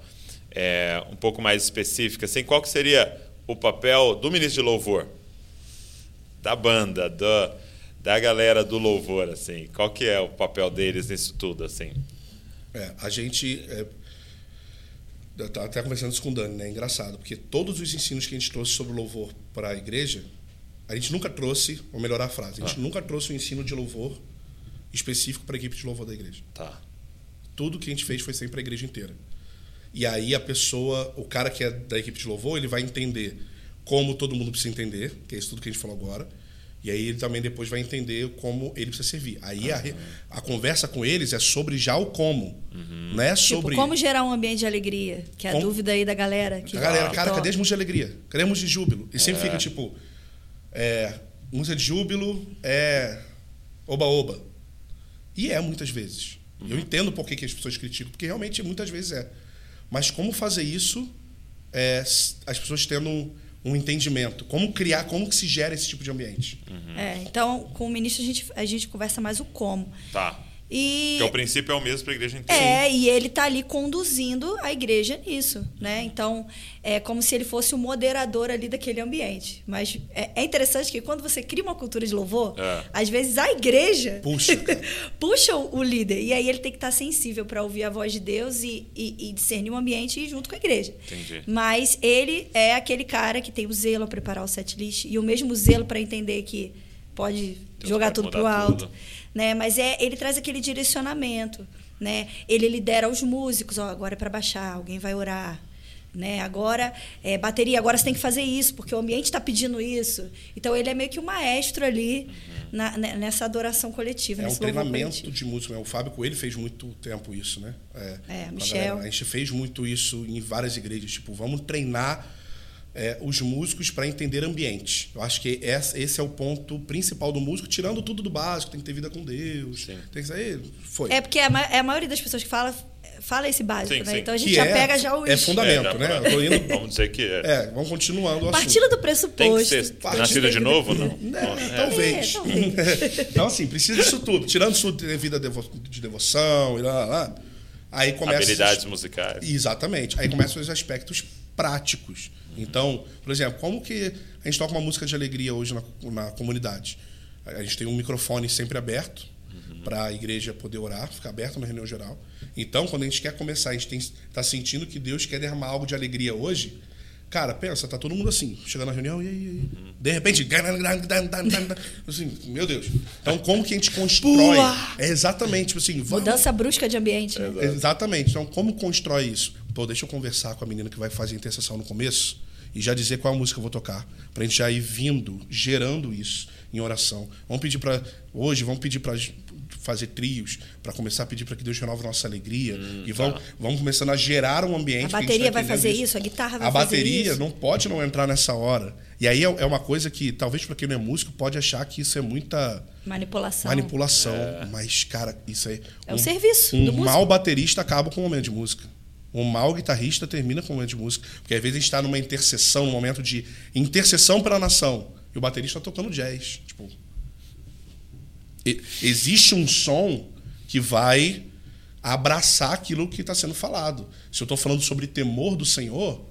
[SPEAKER 1] é, um pouco mais específica, assim, qual que seria o papel do ministro de louvor, da banda, da, da galera do louvor, assim, qual que é o papel deles nisso tudo, assim?
[SPEAKER 3] É, a gente. É, eu tava até conversando isso com o Dani, né? É engraçado, porque todos os ensinos que a gente trouxe sobre louvor para a igreja, a gente nunca trouxe, vou melhorar a frase, a gente
[SPEAKER 1] Ah.
[SPEAKER 3] nunca trouxe um ensino de louvor específico para a equipe de louvor da igreja.
[SPEAKER 1] Tá.
[SPEAKER 3] Tudo que a gente fez foi sempre para a igreja inteira. E aí a pessoa, o cara que é da equipe de louvor, ele vai entender como todo mundo precisa entender, que é isso tudo que a gente falou agora. E aí ele também depois vai entender como ele precisa servir. Aí a, a conversa com eles é sobre já o como. Não é
[SPEAKER 4] Tipo,
[SPEAKER 3] sobre.
[SPEAKER 4] como gerar um ambiente de alegria? Que é a
[SPEAKER 3] Como-
[SPEAKER 4] dúvida aí da galera. Que
[SPEAKER 3] A galera, cara,
[SPEAKER 4] Então,
[SPEAKER 3] cadê as músicas de alegria? Cadê a música de júbilo? E
[SPEAKER 1] É.
[SPEAKER 3] sempre fica tipo. É, música de júbilo é. Oba-oba. E é muitas vezes.
[SPEAKER 1] Uhum.
[SPEAKER 3] Eu entendo por que, que as pessoas criticam, porque realmente muitas vezes é. Mas como fazer isso, é, as pessoas tendo um, entendimento? Como criar, como que se gera esse tipo de ambiente?
[SPEAKER 4] É, então, com o ministro a gente, a gente conversa mais o como.
[SPEAKER 1] Tá.
[SPEAKER 4] E
[SPEAKER 1] Porque o princípio é o mesmo para a igreja inteira.
[SPEAKER 4] É, e ele tá ali conduzindo a igreja nisso, né? Então, é como se ele fosse o moderador ali daquele ambiente. Mas é, é interessante que quando você cria uma cultura de louvor,
[SPEAKER 1] É.
[SPEAKER 4] às vezes a igreja
[SPEAKER 3] Puxa,
[SPEAKER 4] puxa o o líder. E aí ele tem que estar sensível para ouvir a voz de Deus e, e, e discernir o ambiente e ir junto com a igreja.
[SPEAKER 1] Entendi.
[SPEAKER 4] Mas ele é aquele cara que tem o zelo a preparar o setlist e o mesmo zelo para entender que pode
[SPEAKER 1] Deus
[SPEAKER 4] jogar
[SPEAKER 1] pode
[SPEAKER 4] tudo
[SPEAKER 1] mudar
[SPEAKER 4] pro alto,
[SPEAKER 1] tudo.
[SPEAKER 4] Né? Mas é ele traz aquele direcionamento, né? Ele lidera os músicos, ó, agora é para baixar, alguém vai orar. Né? Agora, é, bateria, agora você tem que fazer isso, porque o ambiente está pedindo isso. Então, ele é meio que o maestro ali na- ne- nessa adoração coletiva.
[SPEAKER 3] É um treinamento de música. né? O Fábio Coelho fez muito tempo isso, né? É,
[SPEAKER 4] É, Michel.
[SPEAKER 3] galera. A gente fez muito isso em várias igrejas. Tipo, vamos treinar é, os músicos para entender ambiente. Eu acho que esse, é o ponto principal do músico, tirando tudo do básico. Tem que ter vida com Deus.
[SPEAKER 1] Sim.
[SPEAKER 3] Tem que ser. Foi.
[SPEAKER 4] É porque a, ma- é a maioria das pessoas que fala, fala esse básico,
[SPEAKER 1] Sim,
[SPEAKER 4] né?
[SPEAKER 1] sim.
[SPEAKER 4] Então a gente
[SPEAKER 3] Que
[SPEAKER 4] já
[SPEAKER 3] é-
[SPEAKER 4] pega já os.
[SPEAKER 3] é fundamento.
[SPEAKER 1] já
[SPEAKER 3] né?
[SPEAKER 1] pra-
[SPEAKER 3] indo-
[SPEAKER 1] Vamos dizer que é.
[SPEAKER 3] É, vamos continuando o.
[SPEAKER 4] Partilha do
[SPEAKER 1] Tem que
[SPEAKER 4] pressuposto.
[SPEAKER 1] ser
[SPEAKER 3] Parte
[SPEAKER 1] nascido de novo, não?
[SPEAKER 3] É,
[SPEAKER 1] É.
[SPEAKER 3] talvez.
[SPEAKER 4] É, talvez.
[SPEAKER 3] então, assim, precisa disso tudo. Tirando isso de vida devo- de devoção e lá, lá, lá. Aí começa.
[SPEAKER 1] Habilidades musicais.
[SPEAKER 3] Exatamente. Aí começam os aspectos práticos. Então, por exemplo, como que a gente toca uma música de alegria hoje na, na comunidade? A gente tem um microfone sempre aberto para a igreja poder orar, ficar aberto na reunião geral. Então, quando a gente quer começar, a gente está sentindo que Deus quer derramar algo de alegria hoje. Cara, pensa, tá todo mundo assim, chegando na reunião, e aí, aí? De repente, assim, meu Deus. Então, como que a gente constrói? É exatamente, tipo assim, vamos,
[SPEAKER 4] Mudança brusca de ambiente. né?
[SPEAKER 3] Exatamente. Então, como constrói isso? Pô, deixa eu conversar com a menina que vai fazer a intercessão no começo e já dizer qual a música eu vou tocar. Pra gente já ir vindo, gerando isso em oração. Vamos pedir para Hoje, vamos pedir para fazer trios, para começar a pedir para que Deus renove nossa alegria. e vamos, vamos começando a gerar um ambiente.
[SPEAKER 4] A bateria
[SPEAKER 3] tá
[SPEAKER 4] vai fazer isso, a guitarra vai
[SPEAKER 3] a
[SPEAKER 4] fazer
[SPEAKER 3] bateria
[SPEAKER 4] isso.
[SPEAKER 3] não pode não entrar nessa hora. E aí é é uma coisa que, talvez para quem não é músico, pode achar que isso é muita
[SPEAKER 4] Manipulação.
[SPEAKER 3] manipulação. Mas, cara, isso aí.
[SPEAKER 4] É o serviço
[SPEAKER 3] Um
[SPEAKER 4] do músico.
[SPEAKER 3] mau baterista acaba com um momento de música. Um mau guitarrista termina com um momento de música. Porque às vezes a gente está numa intercessão, num momento de intercessão pela nação. E o baterista está tocando jazz. Tipo. Existe um som que vai abraçar aquilo que está sendo falado. Se eu estou falando sobre temor do Senhor,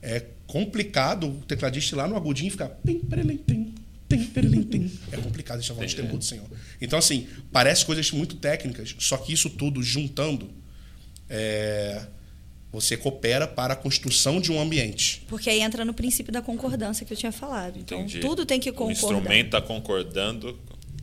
[SPEAKER 3] é complicado o tecladista ir lá no agudinho e ficar. É complicado a gente tá falando de temor do Senhor. Então, assim, parece coisas muito técnicas, só que isso tudo juntando, é, você coopera para a construção de um ambiente.
[SPEAKER 4] Porque aí entra no princípio da concordância que eu tinha falado. Então,
[SPEAKER 1] Entendi.
[SPEAKER 4] tudo tem que
[SPEAKER 1] O
[SPEAKER 4] concordar.
[SPEAKER 1] instrumento está concordando.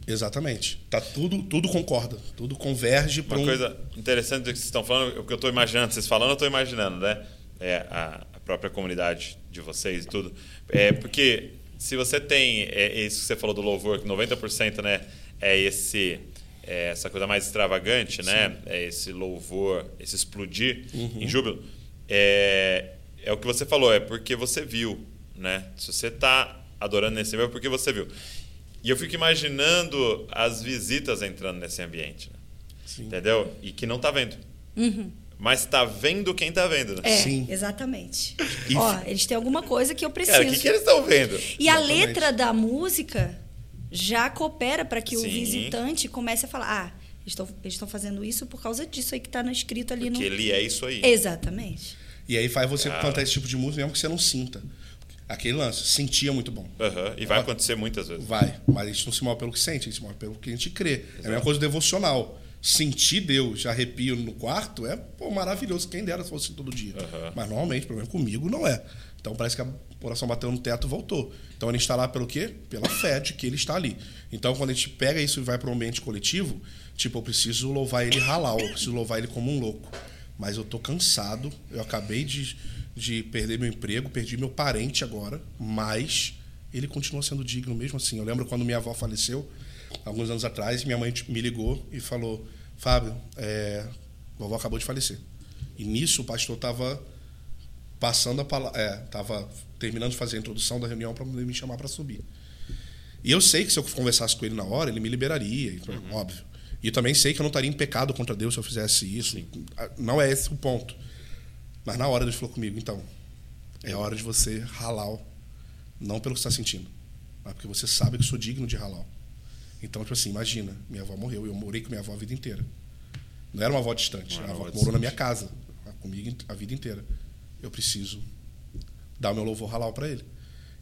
[SPEAKER 3] Exatamente. Tá tudo, tudo concorda, tudo converge para
[SPEAKER 1] Uma
[SPEAKER 3] um.
[SPEAKER 1] coisa interessante do que vocês estão falando, o que eu estou imaginando, vocês falando, eu estou imaginando, né? É, a, a própria comunidade de vocês e tudo. É, porque se você tem é, isso que você falou do louvor, que 90% né, é esse é essa coisa mais extravagante, né? É esse louvor, esse explodir em júbilo. É, é o que você falou, é porque você viu, né? Se você está adorando nesse nível, é porque você viu. E eu fico imaginando as visitas entrando nesse ambiente, né?
[SPEAKER 3] Sim.
[SPEAKER 1] entendeu? E que não tá vendo. Mas tá vendo quem tá vendo, né?
[SPEAKER 4] É,
[SPEAKER 3] Sim.
[SPEAKER 4] exatamente. Ó, eles têm alguma coisa que eu preciso.
[SPEAKER 1] Cara, o que, que eles estão vendo?
[SPEAKER 4] E a
[SPEAKER 3] Exatamente.
[SPEAKER 4] letra da música já coopera para que o
[SPEAKER 1] Sim.
[SPEAKER 4] visitante comece a falar: ah, eles estão eles estão fazendo isso por causa disso aí que está escrito ali
[SPEAKER 1] Porque
[SPEAKER 4] no.
[SPEAKER 1] ele é isso aí.
[SPEAKER 4] Exatamente.
[SPEAKER 3] E aí faz você cantar esse tipo de música mesmo que você não sinta. Aquele lance, sentia muito bom.
[SPEAKER 1] Aham, E vai acontecer muitas vezes.
[SPEAKER 3] Vai, mas a gente não se move pelo que sente, a gente se move pelo que a gente crê. É a mesma coisa devocional. Sentir Deus, arrepio no quarto, é pô, maravilhoso. Quem dera se fosse todo dia.
[SPEAKER 1] Aham.
[SPEAKER 3] Mas normalmente, pelo menos comigo, não é. Então parece que a oração bateu no teto e voltou. Então gente está lá pelo quê? Pela fé de que ele está ali. Então quando a gente pega isso e vai para um ambiente coletivo, tipo, eu preciso louvar ele halal, eu preciso louvar ele como um louco. Mas eu tô cansado, eu acabei de, de perder meu emprego, perdi meu parente agora, mas ele continua sendo digno mesmo assim. Eu lembro quando minha avó faleceu, alguns anos atrás, minha mãe me ligou e falou: Fábio, é, vovó acabou de falecer. E nisso o pastor estava passando a palavra, é, tava terminando de fazer a introdução da reunião para me chamar para subir. E eu sei que se eu conversasse com ele na hora, ele me liberaria, então, óbvio. E eu também sei que eu não estaria em pecado contra Deus se eu fizesse isso. Não é esse o ponto. Mas na hora Deus falou comigo, então, é hora de você ralar, não pelo que você está sentindo, mas porque você sabe que sou digno de ralar. Então, tipo assim, imagina, minha avó morreu, eu morei com minha avó a vida inteira. Não era uma avó distante,
[SPEAKER 1] Não
[SPEAKER 3] era uma avó que morou na minha casa, comigo a vida inteira. Eu preciso dar o meu louvor halal para ele.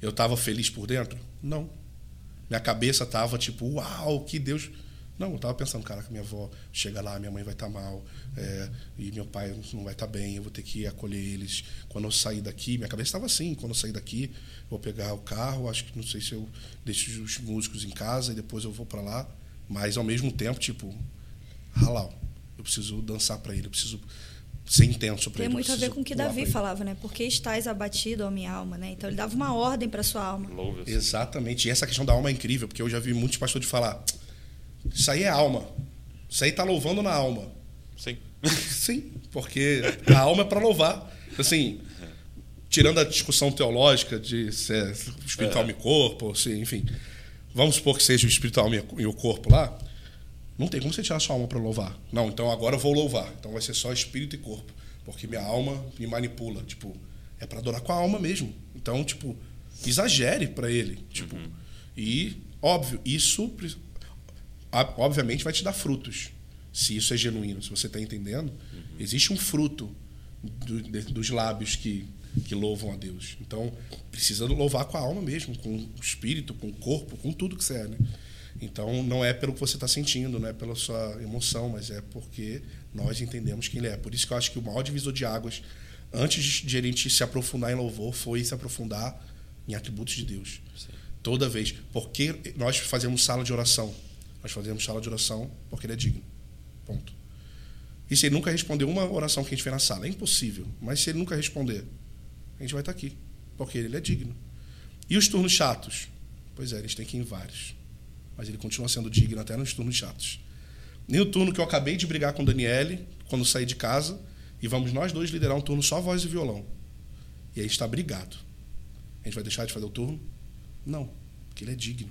[SPEAKER 3] Eu estava feliz por dentro? Não. Minha cabeça tava tipo, uau, que Deus. Não, eu tava pensando, cara, que minha avó chega lá, minha mãe vai estar mal, é, e meu pai não vai estar bem, eu vou ter que acolher eles. Quando eu sair daqui, minha cabeça estava assim, quando eu sair daqui, vou pegar o carro, acho que não sei se eu deixo os músicos em casa e depois eu vou para lá, mas ao mesmo tempo, tipo, halal. Eu preciso dançar para ele, eu preciso ser intenso para
[SPEAKER 4] Tem
[SPEAKER 3] ele. eu
[SPEAKER 4] muito a ver com o que Davi falava, né? Porque estás abatido, ó minha alma, né? Então ele dava uma ordem para sua alma.
[SPEAKER 3] Exatamente. E essa questão da alma é incrível, porque eu já vi muitos pastores falar: Isso aí é alma. Isso aí tá louvando na alma.
[SPEAKER 1] Sim.
[SPEAKER 3] Sim, porque a alma é para louvar. Assim, tirando a discussão teológica de se é espírito, alma e corpo, ou se, enfim, vamos supor que seja o alma e o corpo lá. Não tem como você tirar sua alma para louvar. Não, então agora eu vou louvar. Então vai ser só espírito e corpo, porque minha alma me manipula. Tipo, é para adorar com a alma mesmo. Então, tipo, exagere para ele, tipo. E óbvio, isso obviamente vai te dar frutos. Se isso é genuíno, se você está entendendo, existe um fruto do- de- dos lábios que, que louvam a Deus. Então, precisa louvar com a alma mesmo, com o espírito, com o corpo, com tudo que você é, né? Então, não é pelo que você está sentindo, não é pela sua emoção, mas é porque nós entendemos quem ele é. Por isso que eu acho que o maior divisor de águas, antes de- a gente se aprofundar em louvor, foi se aprofundar em atributos de Deus. Toda vez. Porque nós fazemos sala de oração. Nós fazemos sala de oração porque ele é digno. Ponto. E se ele nunca responder uma oração que a gente fez na sala? É impossível. Mas se ele nunca responder, a gente vai estar aqui. Porque ele é digno. E os turnos chatos? Pois é, eles têm que ir em vários. Mas ele continua sendo digno até nos turnos chatos. Nem o turno que eu acabei de brigar com Daniele, quando saí de casa, e vamos nós dois liderar um turno só voz e violão. E aí está brigado. A gente vai deixar de fazer o turno? Não, porque ele é digno.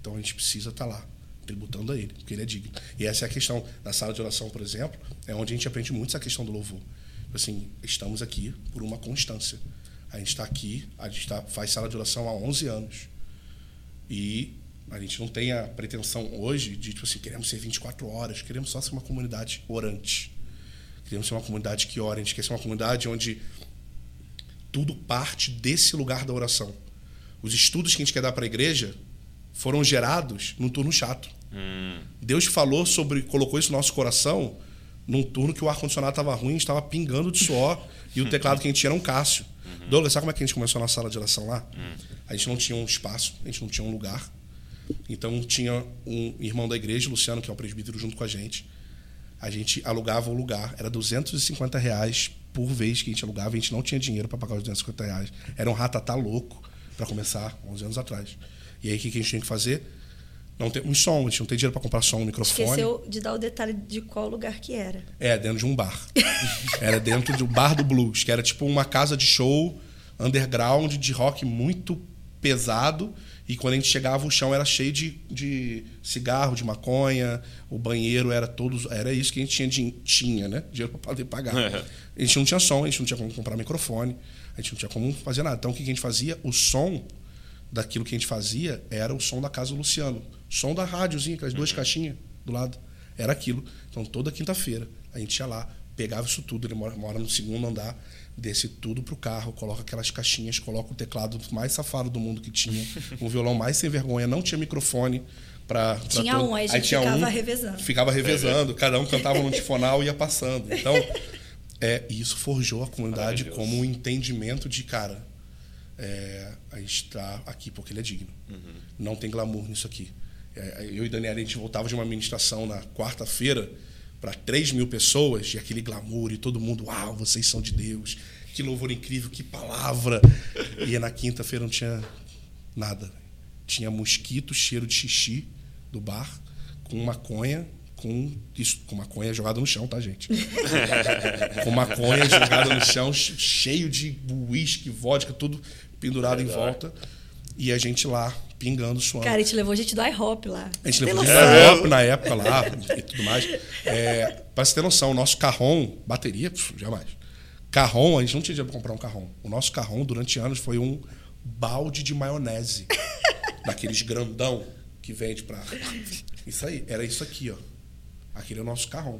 [SPEAKER 3] Então a gente precisa estar lá, tributando a ele, porque ele é digno. E essa é a questão da sala de oração, por exemplo, é onde a gente aprende muito essa questão do louvor. Assim, estamos aqui por uma constância. A gente está aqui, a gente tá, faz sala de oração há 11 anos. E a gente não tem a pretensão hoje de, tipo assim, queremos ser 24 horas, queremos só ser uma comunidade orante. Queremos ser uma comunidade que ora, a gente quer ser uma comunidade onde tudo parte desse lugar da oração. Os estudos que a gente quer dar para a igreja foram gerados num turno chato. Deus falou sobre, colocou isso no nosso coração num turno que o ar-condicionado estava ruim, estava pingando de suor e o teclado que a gente tinha era um Cássio. Douglas, sabe como é que a gente começou na sala de oração lá? A gente não tinha um espaço, a gente não tinha um lugar. Então tinha um irmão da igreja, Luciano, que é o presbítero, junto com a gente. A gente alugava o lugar, era 250 reais por vez que a gente alugava, a gente não tinha dinheiro para pagar os 250 reais. Era um ratatá louco para começar, 11 anos atrás. E aí o que que a gente tinha que fazer? Não tem um som, a gente não tem dinheiro para comprar som, um microfone.
[SPEAKER 4] Esqueceu de dar o detalhe de qual lugar que era.
[SPEAKER 3] É, dentro de um bar. Era dentro do bar do blues, que era tipo uma casa de show underground de rock muito pesado. E quando a gente chegava, o chão era cheio de, de cigarro, de maconha, o banheiro era todos. Era isso que a gente tinha, din- tinha né? Dinheiro para poder pagar. A gente não tinha som, a gente não tinha como comprar microfone, a gente não tinha como fazer nada. Então o que a gente fazia? O som daquilo que a gente fazia era o som da casa do Luciano. Som da rádiozinha, aquelas duas caixinhas do lado. Era aquilo. Então toda quinta-feira a gente ia lá, pegava isso tudo, ele mora, mora no segundo andar, desce tudo pro carro, coloca aquelas caixinhas, coloca o teclado mais safado do mundo que tinha, um violão mais sem vergonha, não tinha microfone. Pra, pra
[SPEAKER 4] Tinha
[SPEAKER 3] todo-
[SPEAKER 4] um, aí a gente ficava revezando.
[SPEAKER 3] Ficava revezando, cada um cantava no tifonal e ia passando. Então, é, isso forjou a comunidade como um entendimento de, cara, é, a gente está aqui porque ele é digno. Não tem glamour nisso aqui. É, eu e Daniela, a gente voltava de uma ministração na quarta-feira para 3 mil pessoas e aquele glamour e todo mundo, uau, vocês são de Deus, que louvor incrível, que palavra. E na quinta-feira não tinha nada. Tinha mosquito, cheiro de xixi do bar, com maconha, com isso, com maconha jogada no chão, tá, gente? com maconha jogada no chão, che- cheio de uísque, vodka, tudo pendurado em volta. E a gente lá, pingando, suando.
[SPEAKER 4] Cara, a gente levou gente do IHOP lá.
[SPEAKER 3] A gente levou
[SPEAKER 4] noção?
[SPEAKER 3] de Europa na época lá e tudo mais. É, pra você ter noção, o nosso carrom, bateria, pf, jamais. Carrom, a gente não tinha dinheiro pra comprar um carrom. O nosso carrom, durante anos, foi um balde de maionese. daqueles grandão que vende pra. Isso aí, era isso aqui, ó. Aquele é o nosso carrom.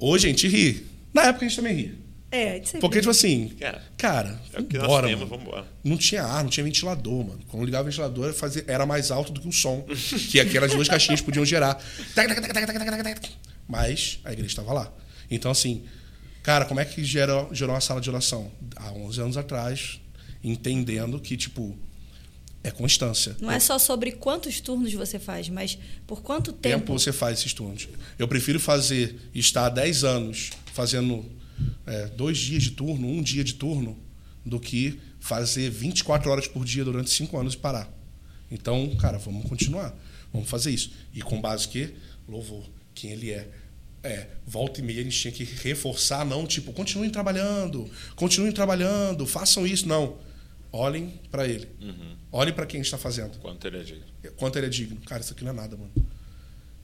[SPEAKER 3] Hoje a gente ri. Na época a gente também ria.
[SPEAKER 4] É, a gente sempre-
[SPEAKER 3] Porque, tipo assim,
[SPEAKER 1] Cara,
[SPEAKER 3] cara,
[SPEAKER 1] é o que nós
[SPEAKER 3] vambora,
[SPEAKER 1] temos,
[SPEAKER 3] mano.
[SPEAKER 1] vambora.
[SPEAKER 3] Não tinha ar, não tinha ventilador, mano. Quando ligava o ventilador, fazia, era mais alto do que o som. que aquelas duas caixinhas podiam gerar. Mas a igreja estava lá. Então, assim, cara, como é que gerou, gerou uma sala de oração? Há 11 anos atrás, entendendo que, tipo, é constância.
[SPEAKER 4] Não é só sobre quantos turnos você faz, mas por quanto
[SPEAKER 3] tempo
[SPEAKER 4] tempo.
[SPEAKER 3] você faz esses turnos. Eu prefiro fazer, estar há 10 anos fazendo é, dois dias de turno, um dia de turno, do que fazer 24 horas por dia durante 5 anos e parar. Então, cara, vamos continuar. Vamos fazer isso. E com base que? Louvor. Quem ele é. É, volta e meia a gente tinha que reforçar, não, tipo, continuem trabalhando, continuem trabalhando, façam isso. Não. Olhem para ele. Olhem para quem está fazendo.
[SPEAKER 1] Quanto ele é digno.
[SPEAKER 3] Quanto ele é digno. Cara, isso aqui não é nada, mano.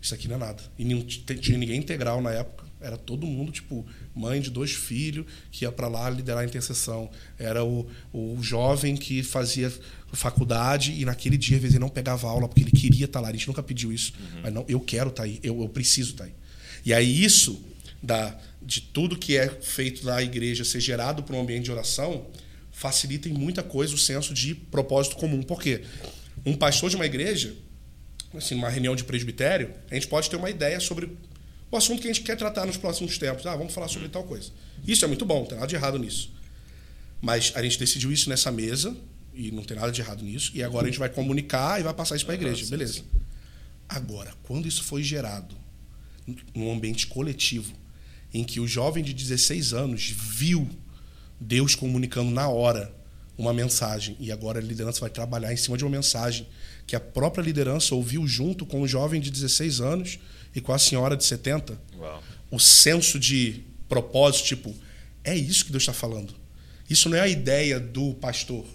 [SPEAKER 3] Isso aqui não é nada. E não tinha ninguém integral na época. Era todo mundo, tipo, mãe de dois filhos que ia para lá liderar a intercessão. Era o, o jovem que fazia faculdade e naquele dia, às vezes, ele não pegava aula porque ele queria estar lá. A gente nunca pediu isso. Mas não, eu quero estar aí. Eu, eu preciso estar aí. E aí isso, da, de tudo que é feito na igreja ser gerado para um ambiente de oração, facilita em muita coisa o senso de propósito comum. Por quê? Um pastor de uma igreja, assim, numa reunião de presbitério, a gente pode ter uma ideia sobre o assunto que a gente quer tratar nos próximos tempos. Ah, vamos falar sobre tal coisa. Isso é muito bom, não tem nada de errado nisso. Mas a gente decidiu isso nessa mesa, e não tem nada de errado nisso, e agora a gente vai comunicar e vai passar isso para a igreja. Beleza. Agora, quando isso foi gerado num ambiente coletivo, em que o jovem de 16 anos viu Deus comunicando na hora uma mensagem, e agora a liderança vai trabalhar em cima de uma mensagem que a própria liderança ouviu junto com o jovem de 16 anos e com a senhora de 70,
[SPEAKER 1] Uau.
[SPEAKER 3] o senso de propósito, tipo, é isso que Deus está falando. Isso não é a ideia do pastor.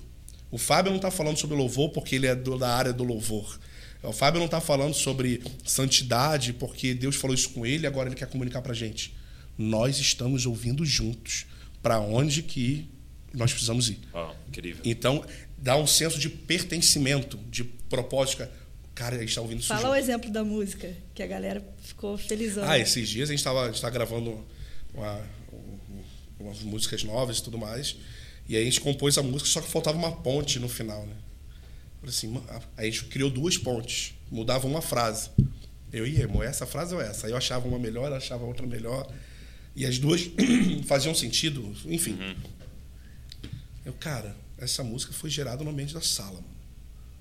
[SPEAKER 3] O Fábio não está falando sobre louvor porque ele é do- da área do louvor. O Fábio não está falando sobre santidade porque Deus falou isso com ele e agora ele quer comunicar para gente. Nós estamos ouvindo juntos para onde que nós precisamos ir.
[SPEAKER 1] Uau, incrível.
[SPEAKER 3] Então, dá um senso de pertencimento, de propósito. Cara, a gente está ouvindo isso
[SPEAKER 4] Fala o exemplo da música, que a galera ficou felizona.
[SPEAKER 3] Ah, esses dias a gente estava tá gravando uma- um- umas músicas novas e tudo mais. E aí a gente compôs a música, só que faltava uma ponte no final, né? Falei assim, "Ma- aí a gente criou duas pontes, mudava uma frase. Eu ia, amor, essa frase ou essa? Aí eu achava uma melhor, ela achava outra melhor. E as duas faziam sentido, enfim. Eu, cara, essa música foi gerada no ambiente da sala, mano.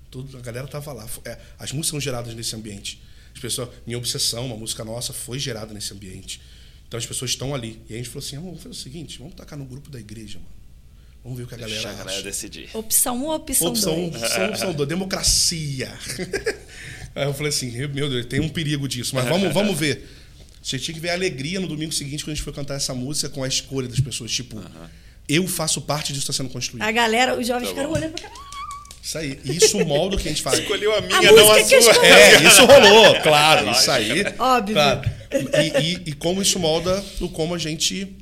[SPEAKER 3] Tudo, a galera tava lá. É, as músicas são geradas nesse ambiente. As pessoas, minha obsessão, uma música nossa, foi gerada nesse ambiente. Então as pessoas estão ali. E a gente falou assim: "Ah, vamos fazer o seguinte, vamos tacar no grupo da igreja, mano. Vamos ver o que a galera
[SPEAKER 1] Deixa a
[SPEAKER 3] acha.
[SPEAKER 1] galera decidir.
[SPEAKER 4] Opção 1 ou opção
[SPEAKER 3] Opção,
[SPEAKER 4] 2?
[SPEAKER 3] opção, opção do democracia. Aí eu falei assim, meu Deus, tem um perigo disso, mas vamos, vamos ver. Você tinha que ver a alegria no domingo seguinte quando a gente foi cantar essa música com a escolha das pessoas. Tipo, eu faço parte disso que está sendo construído.
[SPEAKER 4] A galera, os jovens
[SPEAKER 1] Tá
[SPEAKER 4] ficaram olhando pra cá.
[SPEAKER 3] Isso aí. Isso molda o que a gente faz.
[SPEAKER 1] Escolheu a minha,
[SPEAKER 4] A
[SPEAKER 1] não a sua.
[SPEAKER 4] escolhi.
[SPEAKER 3] É, isso rolou, claro, isso aí.
[SPEAKER 4] Óbvio.
[SPEAKER 3] Claro. E, e- e como isso molda o como a gente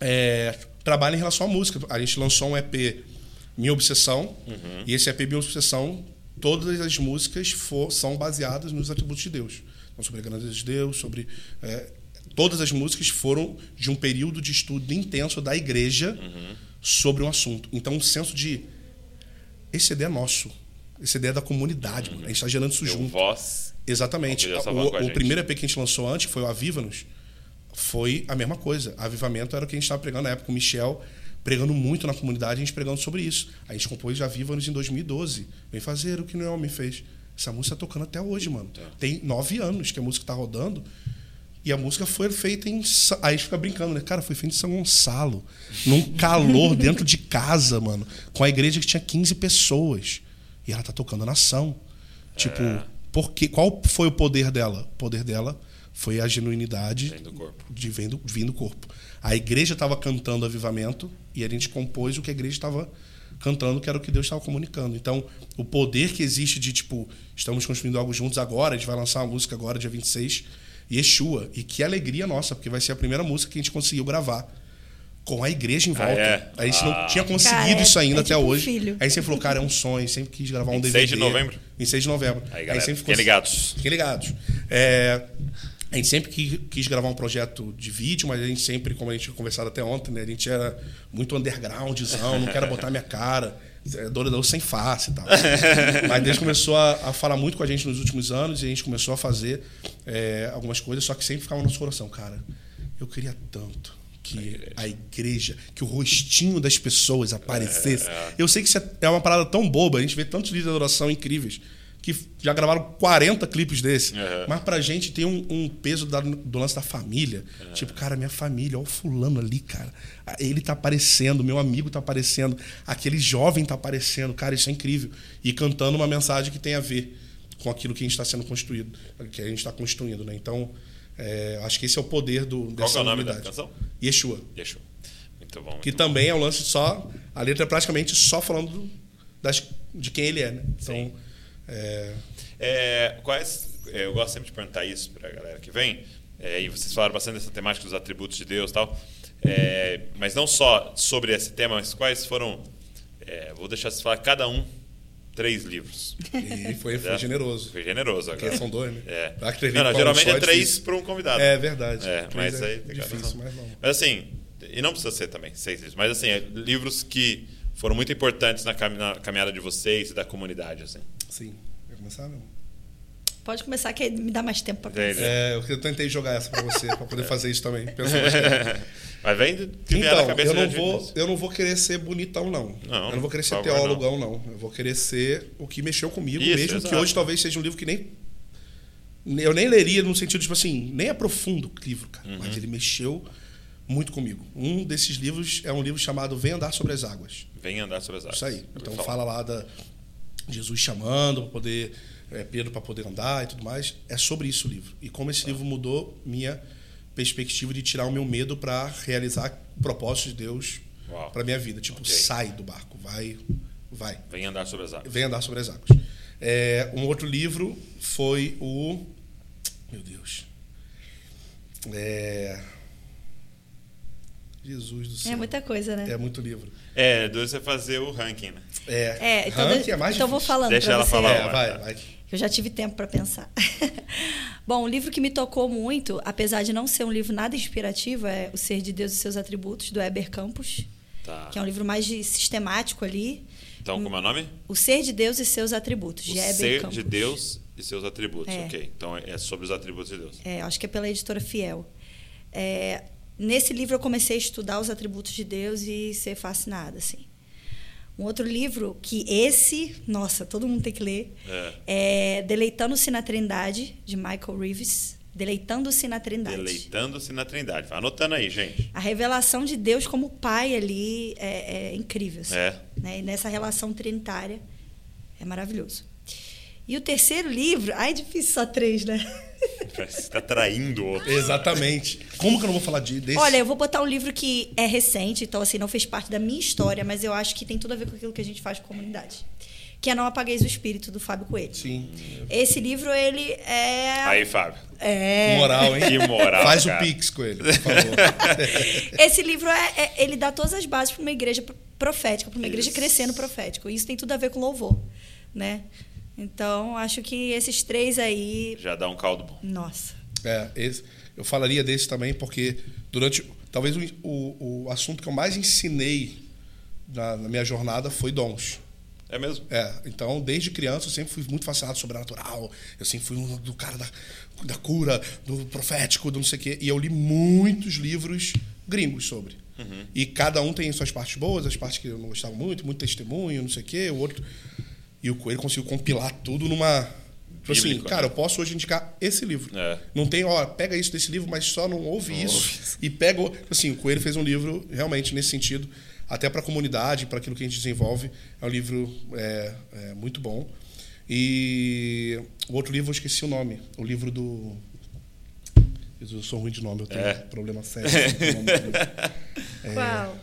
[SPEAKER 3] é, trabalha em relação à música. A gente lançou um EP Minha Obsessão, e esse EP Minha Obsessão, todas as músicas for- são baseadas nos atributos de Deus. Então, sobre a grandeza de Deus, sobre. é, todas as músicas foram de um período de estudo intenso da igreja sobre um assunto. Então, um senso de esse CD é nosso. Esse CD é da comunidade, mano. A gente está gerando isso
[SPEAKER 1] Deu
[SPEAKER 3] junto.
[SPEAKER 1] voz.
[SPEAKER 3] Exatamente. O, o primeiro EP que a gente lançou antes, que foi o Aviva-nos, foi a mesma coisa. Avivamento era o que a gente estava pregando na época. O Michel pregando muito na comunidade, a gente pregando sobre isso. A gente compôs Aviva-nos em 2012. Vem fazer o que não me fez. Essa música tá tocando até hoje, mano. Tem nove anos que a música tá rodando. E a música foi feita em. Aí a gente fica brincando, né? Cara, foi feita em São Gonçalo. Num calor dentro de casa, mano. Com a igreja que tinha 15 pessoas. E ela tá tocando nação. Tipo, porque, qual foi o poder dela? O poder dela foi a genuinidade
[SPEAKER 1] Vem do corpo.
[SPEAKER 3] de vem do, vem do corpo. A igreja estava cantando avivamento e a gente compôs o que a igreja estava cantando, que era o que Deus estava comunicando. Então, o poder que existe de, tipo, estamos construindo algo juntos agora, a gente vai lançar uma música agora, dia 26, Yeshua. E que alegria nossa, porque vai ser a primeira música que a gente conseguiu gravar com a igreja em volta.
[SPEAKER 1] é?
[SPEAKER 3] A gente
[SPEAKER 1] Ah.
[SPEAKER 3] não tinha conseguido
[SPEAKER 4] Cara, é-
[SPEAKER 3] isso ainda
[SPEAKER 4] é
[SPEAKER 3] até
[SPEAKER 4] tipo
[SPEAKER 3] hoje.
[SPEAKER 4] filho.
[SPEAKER 3] A gente sempre falou, cara, é um sonho, sempre quis gravar um
[SPEAKER 1] 26
[SPEAKER 3] DVD.
[SPEAKER 1] de novembro?
[SPEAKER 3] 26 de novembro.
[SPEAKER 1] Aí, galera,
[SPEAKER 3] sempre
[SPEAKER 1] fiquem
[SPEAKER 3] ficou-
[SPEAKER 1] ligados.
[SPEAKER 3] Fiquem ligados. É, a gente sempre qui- quis gravar um projeto de vídeo, mas a gente sempre, como a gente tinha conversado até ontem, né? A gente era muito undergroundzão, não quero botar minha cara. É, Douradão sem face e tal. Mas Deus começou a, a falar muito com a gente nos últimos anos e a gente começou a fazer é, algumas coisas, só que sempre ficava no nosso coração, cara. Eu queria tanto que a igreja, que o rostinho das pessoas aparecesse. Eu sei que isso é- é uma parada tão boba, a gente vê tantos líderes de adoração incríveis que já gravaram 40 clipes desse.
[SPEAKER 1] Uhum.
[SPEAKER 3] Mas pra gente tem um, um peso da- do lance da família.
[SPEAKER 1] É.
[SPEAKER 3] Tipo, cara, minha família, olha o fulano ali, cara. Ah, Ele tá aparecendo, meu amigo tá aparecendo, aquele jovem tá aparecendo. Cara, isso é incrível. E cantando uma mensagem que tem a ver com aquilo que a gente está sendo construído, que a gente está construindo, né? Então, é, acho que esse é o poder do,
[SPEAKER 1] Qual
[SPEAKER 3] dessa
[SPEAKER 1] que é o nome da canção?
[SPEAKER 3] Yeshua.
[SPEAKER 1] Yeshua. Muito bom. Muito
[SPEAKER 3] Que
[SPEAKER 1] bom.
[SPEAKER 3] também é um lance só. A letra é praticamente só falando do- das, de quem ele é, né? Então. É,
[SPEAKER 1] É, quais, é, eu gosto sempre de perguntar isso para a galera que vem. É, e vocês falaram bastante dessa temática dos atributos de Deus e tal. É, mas não só sobre esse tema, mas quais foram. vou deixar vocês falar cada um três livros.
[SPEAKER 3] e foi, foi generoso.
[SPEAKER 1] Foi generoso agora.
[SPEAKER 3] Porque são dois, né?
[SPEAKER 1] É. Não, não, geralmente é três para um convidado.
[SPEAKER 3] É verdade.
[SPEAKER 1] É, mas
[SPEAKER 3] é
[SPEAKER 1] aí
[SPEAKER 3] difícil, mas não.
[SPEAKER 1] Mas assim, e não precisa ser também seis livros, mas assim, livros que foram muito importantes na, cami- na caminhada de vocês e da comunidade, assim.
[SPEAKER 3] Sim. Vai começar, não?
[SPEAKER 4] Pode começar que me dá mais tempo para pensar.
[SPEAKER 3] É, eu, tentei jogar essa pra você, pra poder fazer isso também.
[SPEAKER 1] Mas vem de que vier na
[SPEAKER 3] Então,
[SPEAKER 1] cabeça
[SPEAKER 3] eu não, vou,
[SPEAKER 1] disso.
[SPEAKER 3] eu não vou querer ser bonitão, não.
[SPEAKER 1] Não,
[SPEAKER 3] eu não vou querer ser teólogão, não. Eu vou querer ser o que mexeu comigo
[SPEAKER 1] Isso,
[SPEAKER 3] mesmo,
[SPEAKER 1] exato.
[SPEAKER 3] que hoje talvez seja um livro que nem. Eu nem leria no sentido, tipo assim, nem aprofundo o livro, cara.
[SPEAKER 1] Uhum.
[SPEAKER 3] Mas ele mexeu muito comigo. Um desses livros é um livro chamado Vem Andar sobre as Águas.
[SPEAKER 1] Vem andar sobre as águas.
[SPEAKER 3] Isso aí. Então fala lá da Jesus chamando para poder é, Pedro para poder andar e tudo mais. É sobre isso o livro. E como esse livro mudou minha perspectiva de tirar o meu medo para realizar propósitos de Deus para minha vida. Tipo,
[SPEAKER 1] Ok.
[SPEAKER 3] sai do barco, vai, vai,
[SPEAKER 1] Vem andar sobre as águas.
[SPEAKER 3] vem andar sobre as águas. É, um outro livro foi o meu Deus. É, Jesus do céu.
[SPEAKER 4] É muita coisa, né?
[SPEAKER 3] É muito livro.
[SPEAKER 1] É, do você fazer o ranking, né?
[SPEAKER 3] É,
[SPEAKER 4] É, então,
[SPEAKER 3] ranking é mais
[SPEAKER 4] então vou falando
[SPEAKER 1] Deixa
[SPEAKER 4] pra
[SPEAKER 1] ela
[SPEAKER 4] você.
[SPEAKER 1] falar.
[SPEAKER 3] É, vai,
[SPEAKER 1] lá.
[SPEAKER 3] vai.
[SPEAKER 4] Eu já tive tempo para pensar. Bom, um livro que me tocou muito, apesar de não ser um livro nada inspirativo, é O Ser de Deus e Seus Atributos, do Heber Campos,
[SPEAKER 1] Tá.
[SPEAKER 4] que é um livro mais de- sistemático ali.
[SPEAKER 1] Então, como é o nome?
[SPEAKER 4] O Ser de Deus e Seus Atributos,
[SPEAKER 1] O
[SPEAKER 4] de Heber
[SPEAKER 1] ser
[SPEAKER 4] Campos.
[SPEAKER 1] de Deus e seus atributos.
[SPEAKER 4] É.
[SPEAKER 1] Ok. Então é sobre os atributos de Deus.
[SPEAKER 4] É, acho que é pela editora Fiel. É, nesse livro eu comecei a estudar os atributos de Deus e ser fascinada, assim. Um outro livro que esse, nossa, todo mundo tem que ler, é, Deleitando-se na Trindade, de Michael Reeves. Deleitando-se na Trindade.
[SPEAKER 1] Deleitando-se na Trindade. Vai anotando aí, gente.
[SPEAKER 4] A revelação de Deus como pai ali é, é incrível. assim,
[SPEAKER 1] É.
[SPEAKER 4] né? E nessa relação trinitária é maravilhoso. E o terceiro livro, ai, é difícil só três, né?
[SPEAKER 1] Você está traindo o outro.
[SPEAKER 3] Exatamente. Como que eu não vou falar de, desse?
[SPEAKER 4] Olha, eu vou botar um livro que é recente, então assim, não fez parte da minha história, mas eu acho que tem tudo a ver com aquilo que a gente faz com a comunidade. Que é Não Apagueis o Espírito, do Fábio Coelho.
[SPEAKER 3] Sim.
[SPEAKER 4] Esse livro, ele é...
[SPEAKER 1] Aí, Fábio.
[SPEAKER 4] é...
[SPEAKER 3] Moral, hein?
[SPEAKER 1] Que moral,
[SPEAKER 3] Faz
[SPEAKER 1] cara.
[SPEAKER 3] o pix com ele, por favor.
[SPEAKER 4] Esse livro, é, é- ele dá todas as bases para uma igreja profética, para uma igreja
[SPEAKER 1] Isso.
[SPEAKER 4] crescendo profético. Isso tem tudo a ver com louvor, né? Então, acho que esses três aí...
[SPEAKER 1] Já dá um caldo bom.
[SPEAKER 4] Nossa.
[SPEAKER 3] é, esse, eu falaria desse também, porque durante. Talvez o, o, o assunto que eu mais ensinei na, na minha jornada foi dons.
[SPEAKER 1] É mesmo?
[SPEAKER 3] É, então, desde criança, eu sempre fui muito fascinado sobre a natural. Eu sempre fui um do cara da, da cura, do profético, do não sei o quê. E eu li muitos livros gringos sobre.
[SPEAKER 1] Uhum.
[SPEAKER 3] E cada um tem suas partes boas, as partes que eu não gostava muito, muito testemunho, não sei o quê, o outro. E o Coelho conseguiu compilar tudo numa. Tipo assim,
[SPEAKER 1] Bíblico,
[SPEAKER 3] cara,
[SPEAKER 1] né?
[SPEAKER 3] eu posso hoje indicar esse livro.
[SPEAKER 1] É.
[SPEAKER 3] Não tem, ó, pega isso desse livro, mas só não ouve
[SPEAKER 1] Não
[SPEAKER 3] isso.
[SPEAKER 1] ouve.
[SPEAKER 3] E pega. o- Assim, o Coelho fez um livro realmente nesse sentido, até para a comunidade, para aquilo que a gente desenvolve. É um livro é, é, muito bom. E o outro livro eu esqueci o nome. O livro do. Eu sou ruim de nome, eu tenho
[SPEAKER 1] É.
[SPEAKER 3] problema sério. com o nome do livro.
[SPEAKER 4] Qual?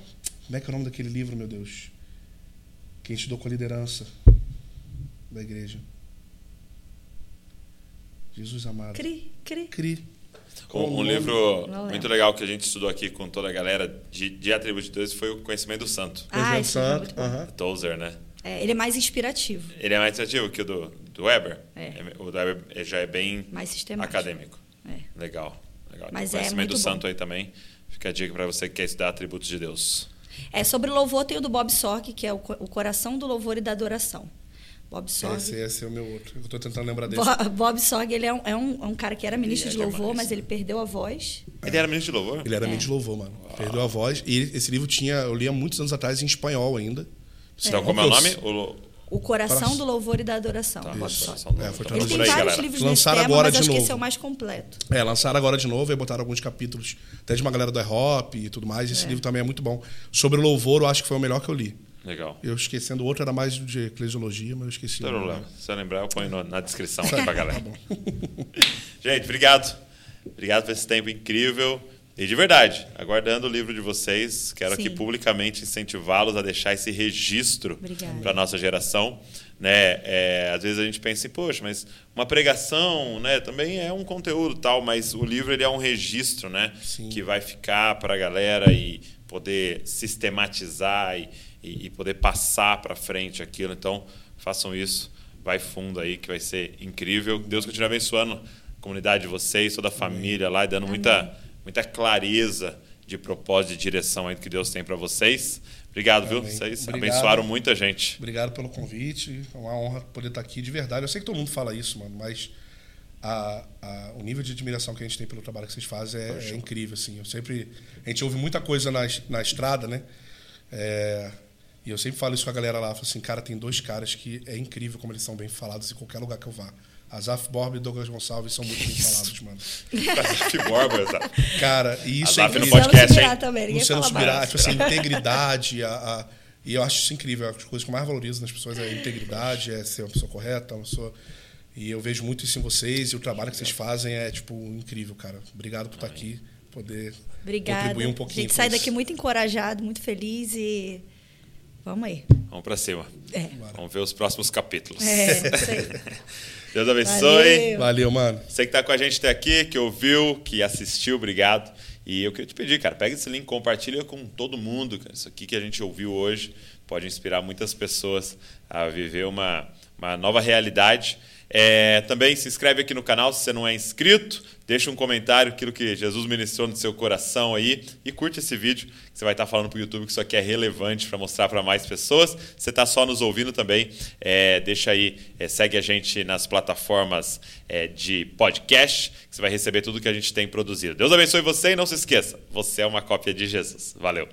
[SPEAKER 3] Como é que é o nome daquele livro, meu Deus? Que a gente estudou com a liderança da igreja. Jesus amado.
[SPEAKER 4] Cri, cri.
[SPEAKER 3] Cri.
[SPEAKER 1] Um,
[SPEAKER 3] o
[SPEAKER 1] um livro muito legal que a gente estudou aqui com toda a galera de, de atributos de Deus foi o Conhecimento do Santo.
[SPEAKER 4] Ah, esse é
[SPEAKER 3] Santo.
[SPEAKER 4] bom.
[SPEAKER 3] aham.
[SPEAKER 1] Tozer, né?
[SPEAKER 4] É, ele é mais inspirativo,
[SPEAKER 1] Ele é mais ativo que o do, do Weber.
[SPEAKER 4] É.
[SPEAKER 1] O do Weber já é bem
[SPEAKER 4] mais sistemático.
[SPEAKER 1] acadêmico.
[SPEAKER 4] É.
[SPEAKER 1] Legal. legal.
[SPEAKER 4] Mas
[SPEAKER 1] Tem
[SPEAKER 4] é
[SPEAKER 1] Conhecimento
[SPEAKER 4] muito
[SPEAKER 1] do
[SPEAKER 4] bom.
[SPEAKER 1] Santo aí também. Fica a dica para você que quer estudar atributos de Deus.
[SPEAKER 4] É, sobre louvor tem o do Bob Sork, que é o, o coração do louvor e da adoração. Bob Sorg.
[SPEAKER 3] Esse, esse é o meu outro. Eu tô tentando lembrar desse.
[SPEAKER 4] Bo- Bob Sorg, ele é um, é um, é um cara que era ministro
[SPEAKER 1] E é
[SPEAKER 4] de louvor, mas ele perdeu a voz.
[SPEAKER 1] Ele era ministro de louvor?
[SPEAKER 3] Ele era
[SPEAKER 4] É.
[SPEAKER 3] mente de louvor, mano. Perdeu a voz. E esse livro tinha, eu li há muitos anos atrás em espanhol ainda.
[SPEAKER 1] Então, como é o nome? O,
[SPEAKER 4] O coração do louvor e da adoração.
[SPEAKER 1] Tá,
[SPEAKER 4] Bob Sorg.
[SPEAKER 3] É, foi
[SPEAKER 1] então,
[SPEAKER 3] traduzido
[SPEAKER 4] Ele tem
[SPEAKER 1] aí,
[SPEAKER 4] vários
[SPEAKER 1] galera.
[SPEAKER 4] livros
[SPEAKER 3] Lançaram
[SPEAKER 4] nesse tema,
[SPEAKER 3] agora
[SPEAKER 4] mas
[SPEAKER 3] de
[SPEAKER 4] acho que
[SPEAKER 3] novo.
[SPEAKER 4] esse é o mais completo.
[SPEAKER 3] É, lançaram agora de novo e botaram alguns capítulos, até de uma galera do Hop e tudo mais. Esse
[SPEAKER 4] É.
[SPEAKER 3] livro também é muito bom. Sobre o louvor, eu acho que foi o melhor que eu li.
[SPEAKER 1] Legal.
[SPEAKER 3] Eu esquecendo o outro, era mais de eclesiologia, mas eu esqueci.
[SPEAKER 1] Não tem problema. Se eu lembrar, eu ponho na descrição aí pra galera.
[SPEAKER 3] Tá bom.
[SPEAKER 1] Gente, obrigado. Obrigado por esse tempo incrível. E de verdade, aguardando o livro de vocês, quero
[SPEAKER 4] Sim.
[SPEAKER 1] aqui publicamente incentivá-los a deixar esse registro para a nossa geração. Né? É, às vezes a gente pensa assim, poxa, mas uma pregação né, também é um conteúdo tal, mas o livro ele é um registro né,
[SPEAKER 3] Sim.
[SPEAKER 1] que vai ficar para a galera e poder sistematizar e, e, e poder passar para frente aquilo. Então, façam isso, vai fundo aí, que vai ser incrível. Deus continue abençoando a comunidade de vocês, toda a família lá, e dando muita, muita clareza de propósito e direção aí que Deus tem para vocês. Obrigado, viu?
[SPEAKER 3] Amém.
[SPEAKER 1] Vocês
[SPEAKER 3] Obrigado.
[SPEAKER 1] abençoaram muita gente.
[SPEAKER 3] Obrigado pelo convite. É uma honra poder estar aqui de verdade. Eu sei que todo mundo fala isso, mano, mas a- a- o nível de admiração que a gente tem pelo trabalho que vocês fazem é, é incrível, assim. Eu sempre a gente ouve muita coisa na, na estrada, né? É, e eu sempre falo isso com a galera lá, falo assim, cara, tem dois caras que é incrível como eles são bem falados em qualquer lugar que eu vá. Azaf Borba e Douglas Gonçalves são muito bem falados, mano.
[SPEAKER 1] que borba, exato.
[SPEAKER 3] Cara, e isso
[SPEAKER 1] Azaf
[SPEAKER 3] é
[SPEAKER 1] no
[SPEAKER 3] incrível.
[SPEAKER 1] podcast,
[SPEAKER 4] Luciano
[SPEAKER 1] hein?
[SPEAKER 4] Subirá também,
[SPEAKER 3] Luciano Subirá, tipo assim, integridade, a, a- e eu acho isso incrível. As coisas que eu mais valorizo nas pessoas é a integridade, é ser uma pessoa correta, uma pessoa. E eu vejo muito isso em vocês e o trabalho que vocês fazem é, tipo, incrível, cara. Obrigado por estar aqui, poder
[SPEAKER 4] Obrigada.
[SPEAKER 3] contribuir um
[SPEAKER 4] a
[SPEAKER 3] pouquinho.
[SPEAKER 4] gente
[SPEAKER 3] com
[SPEAKER 4] sai
[SPEAKER 3] isso.
[SPEAKER 4] daqui muito encorajado, muito feliz e vamos aí.
[SPEAKER 1] Vamos para cima.
[SPEAKER 4] É.
[SPEAKER 1] Vamos ver os próximos capítulos.
[SPEAKER 4] É, isso aí.
[SPEAKER 1] Deus abençoe.
[SPEAKER 4] Valeu.
[SPEAKER 3] Valeu, mano.
[SPEAKER 1] Você que está com a gente até aqui, que ouviu, que assistiu, obrigado. E eu queria te pedir, cara, pega esse link, compartilha com todo mundo. Cara. Isso aqui que a gente ouviu hoje pode inspirar muitas pessoas a viver uma, uma nova realidade. É, também se inscreve aqui no canal se você não é inscrito. Deixa um comentário, aquilo que Jesus ministrou no seu coração aí. E curte esse vídeo, que você vai estar falando para o YouTube que isso aqui é relevante para mostrar para mais pessoas. Você está só nos ouvindo também, é, deixa aí, é, segue a gente nas plataformas é, de podcast, que você vai receber tudo que a gente tem produzido. Deus abençoe você e não se esqueça, você é uma cópia de Jesus. Valeu!